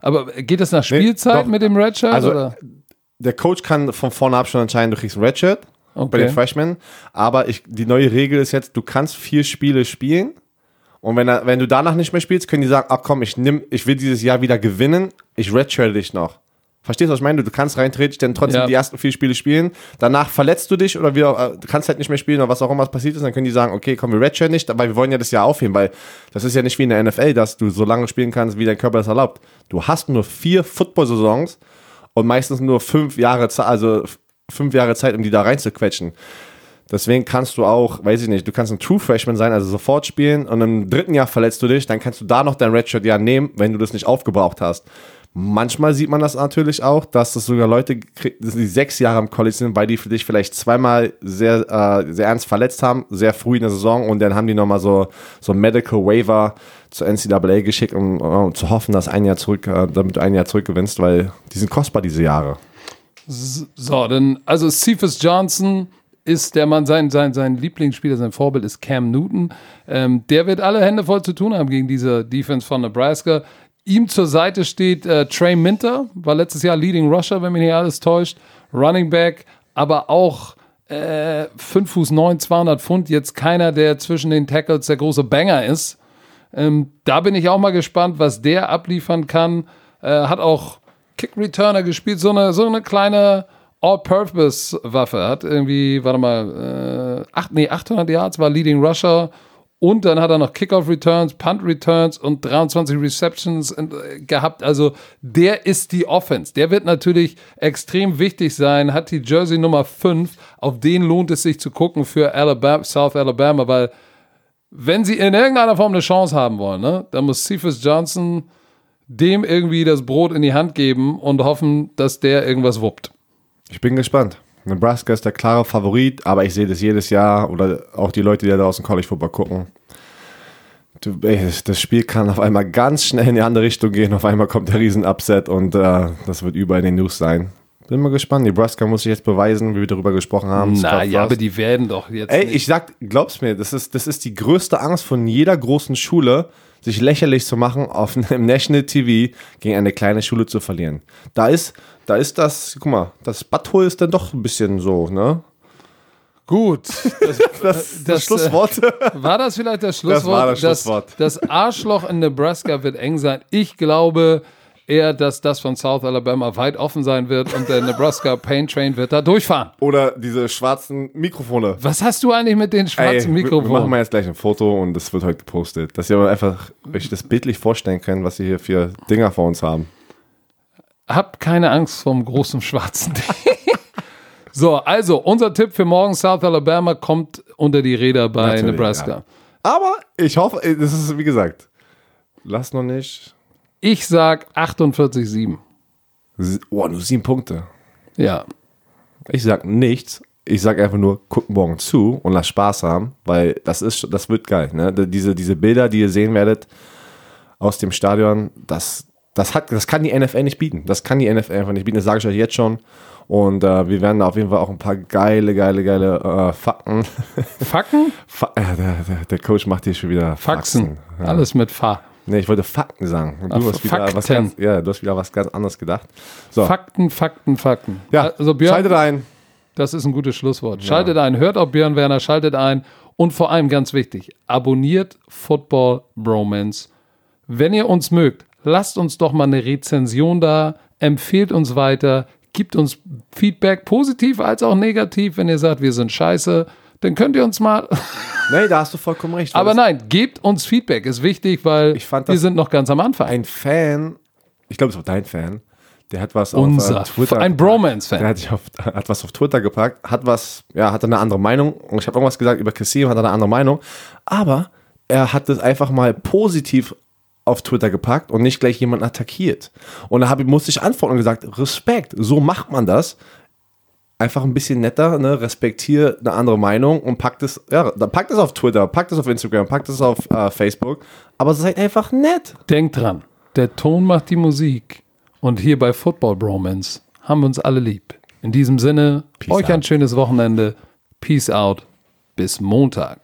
Aber geht das nach Spielzeit doch. mit dem Redshirt? Also, oder? der Coach kann von vorne ab schon entscheiden, du kriegst ein Redshirt. bei Okay. den Freshmen. Aber ich, die neue Regel ist jetzt, du kannst vier Spiele spielen. Und wenn, er, wenn du danach nicht mehr spielst, können die sagen, ach komm, ich, nimm, ich will dieses Jahr wieder gewinnen, ich redshirte dich noch. Verstehst du, was ich meine? Du kannst rein theoretisch dann trotzdem Ja. die ersten vier Spiele spielen. Danach verletzt du dich oder wir, äh, du kannst halt nicht mehr spielen oder was auch immer passiert ist. Dann können die sagen, okay, komm, wir redshirten nicht, aber wir wollen ja das Jahr aufheben, weil das ist ja nicht wie in der NFL, dass du so lange spielen kannst, wie dein Körper es erlaubt. Du hast nur vier Football-Saisons und meistens nur fünf Jahre, also fünf Jahre Zeit, um die da reinzuquetschen. Deswegen kannst du auch, weiß ich nicht, du kannst ein True Freshman sein, also sofort spielen und im dritten Jahr verletzt du dich, dann kannst du da noch dein Redshirt-Jahr nehmen, wenn du das nicht aufgebraucht hast. Manchmal sieht man das natürlich auch, dass es sogar Leute, krieg- die sechs Jahre im College sind, weil die für dich vielleicht zweimal sehr, äh, sehr ernst verletzt haben, sehr früh in der Saison und dann haben die nochmal so, so Medical Waiver zur NCAA geschickt, um, um zu hoffen, dass ein Jahr zurück, äh, damit du ein Jahr zurückgewinnst, weil die sind kostbar diese Jahre. So, dann, also Cephas Johnson ist der Mann, sein, sein, sein Lieblingsspieler, sein Vorbild ist Cam Newton. Ähm, der wird alle Hände voll zu tun haben gegen diese Defense von Nebraska. Ihm zur Seite steht äh, Trey Minter, war letztes Jahr Leading Rusher, wenn mich nicht alles täuscht. Running Back, aber auch äh, 5 Fuß 9, 200 Pfund. Jetzt keiner, der zwischen den Tackles der große Banger ist. Ähm, da bin ich auch mal gespannt, was der abliefern kann. Äh, hat auch Kick-Returner gespielt, so eine, so eine kleine All-Purpose-Waffe. Hat irgendwie, warte mal, äh, acht, nee, 800 Yards war Leading Rusher. Und dann hat er noch Kickoff-Returns, Punt-Returns und 23 Receptions äh, gehabt. Also der ist die Offense. Der wird natürlich extrem wichtig sein. Hat die Jersey Nummer 5. Auf den lohnt es sich zu gucken für Alabama, South Alabama, weil wenn sie in irgendeiner Form eine Chance haben wollen, ne, dann muss Cephas Johnson dem irgendwie das Brot in die Hand geben und hoffen, dass der irgendwas wuppt. Ich bin gespannt. Nebraska ist der klare Favorit, aber ich sehe das jedes Jahr oder auch die Leute, die da draußen College Football gucken. Du, ey, das Spiel kann auf einmal ganz schnell in die andere Richtung gehen. Auf einmal kommt der Riesen-Upset und äh, das wird überall in den News sein. Bin mal gespannt. Nebraska muss sich jetzt beweisen, wie wir darüber gesprochen haben. Naja, Frost. aber die werden doch jetzt. Ey, nicht- ich sag, glaub's mir, das ist, das ist die größte Angst von jeder großen Schule, sich lächerlich zu machen, auf einem National TV gegen eine kleine Schule zu verlieren. Da ist, da ist das, guck mal, das Butthole ist dann doch ein bisschen so, ne? Gut. Das, Das, das, Schlusswort. war das vielleicht das Schlusswort? war das Schlusswort. Das, das Arschloch in Nebraska wird eng sein. Ich glaube eher, dass das von South Alabama weit offen sein wird und der Nebraska Pain Train wird da durchfahren. Oder diese schwarzen Mikrofone. Was hast du eigentlich mit den Ey, schwarzen wir, wir machen Mikrofonen? mal jetzt gleich ein Foto und das wird heute gepostet. Dass ihr einfach euch das bildlich vorstellen könnt, was ihr hier für Dinger vor uns haben. Habt keine Angst vom großen schwarzen Ding. so, also unser Tipp für morgen South Alabama kommt unter die Räder bei Natürlich, Nebraska. ja. Aber ich hoffe, das ist wie gesagt, lass noch nicht. Ich sag 48-7. Oh, nur sieben Punkte. Ja. Ich sag nichts. Ich sag einfach nur, guck morgen zu und lass Spaß haben, weil das ist, das wird geil. Ne? Diese, diese Bilder, die ihr sehen werdet aus dem Stadion, das, das hat, das kann die NFL nicht bieten. Das kann die NFL einfach nicht bieten. Das sage ich euch jetzt schon. Und äh, wir werden da auf jeden Fall auch ein paar geile, geile, geile äh, Fakten. Fakten? Fa äh, der, der, Coach macht hier schon wieder Faxen. Ja. Alles mit Fa. Nee, ich wollte Fakten sagen. Und Ach, du hast wieder was Fakten. ganz, ja, du hast wieder was ganz anderes gedacht. So, Fakten, Fakten, Fakten. ja, Also Björn, schaltet ein. das ist ein gutes Schlusswort. Schaltet ein, hört auf Björn Werner, schaltet ein und vor allem ganz wichtig, abonniert Football Bromance. Wenn ihr uns mögt, lasst uns doch mal eine Rezension da, empfehlt uns weiter, gibt uns Feedback, positiv als auch negativ. Wenn ihr sagt, wir sind scheiße, dann könnt ihr uns mal. Nee, da hast du vollkommen recht. Aber Das- nein, gebt uns Feedback, ist wichtig, weil Ich fand wir das- sind noch ganz am Anfang. ein Fan, ich glaube, es war dein Fan, der hat was Unser, auf äh, Twitter. ein Der Bromance-Fan. hat, sich auf, hat was auf Twitter gepackt, hat was, ja, hat eine andere Meinung. Und ich habe irgendwas gesagt über Kassim, hat eine andere Meinung. Aber er hat es einfach mal positiv auf Twitter gepackt und nicht gleich jemanden attackiert. Und da hab, musste ich antworten und gesagt, Respekt, so macht man das. Einfach ein bisschen netter, ne? respektiere eine andere Meinung und packt es, ja, dann packt es auf Twitter, packt es auf Instagram, packt es auf äh, Facebook, aber seid einfach nett. Denkt dran, der Ton macht die Musik. Und hier bei Football Bromance haben wir uns alle lieb. In diesem Sinne, Peace euch out. ein schönes Wochenende. Peace out. Bis Montag.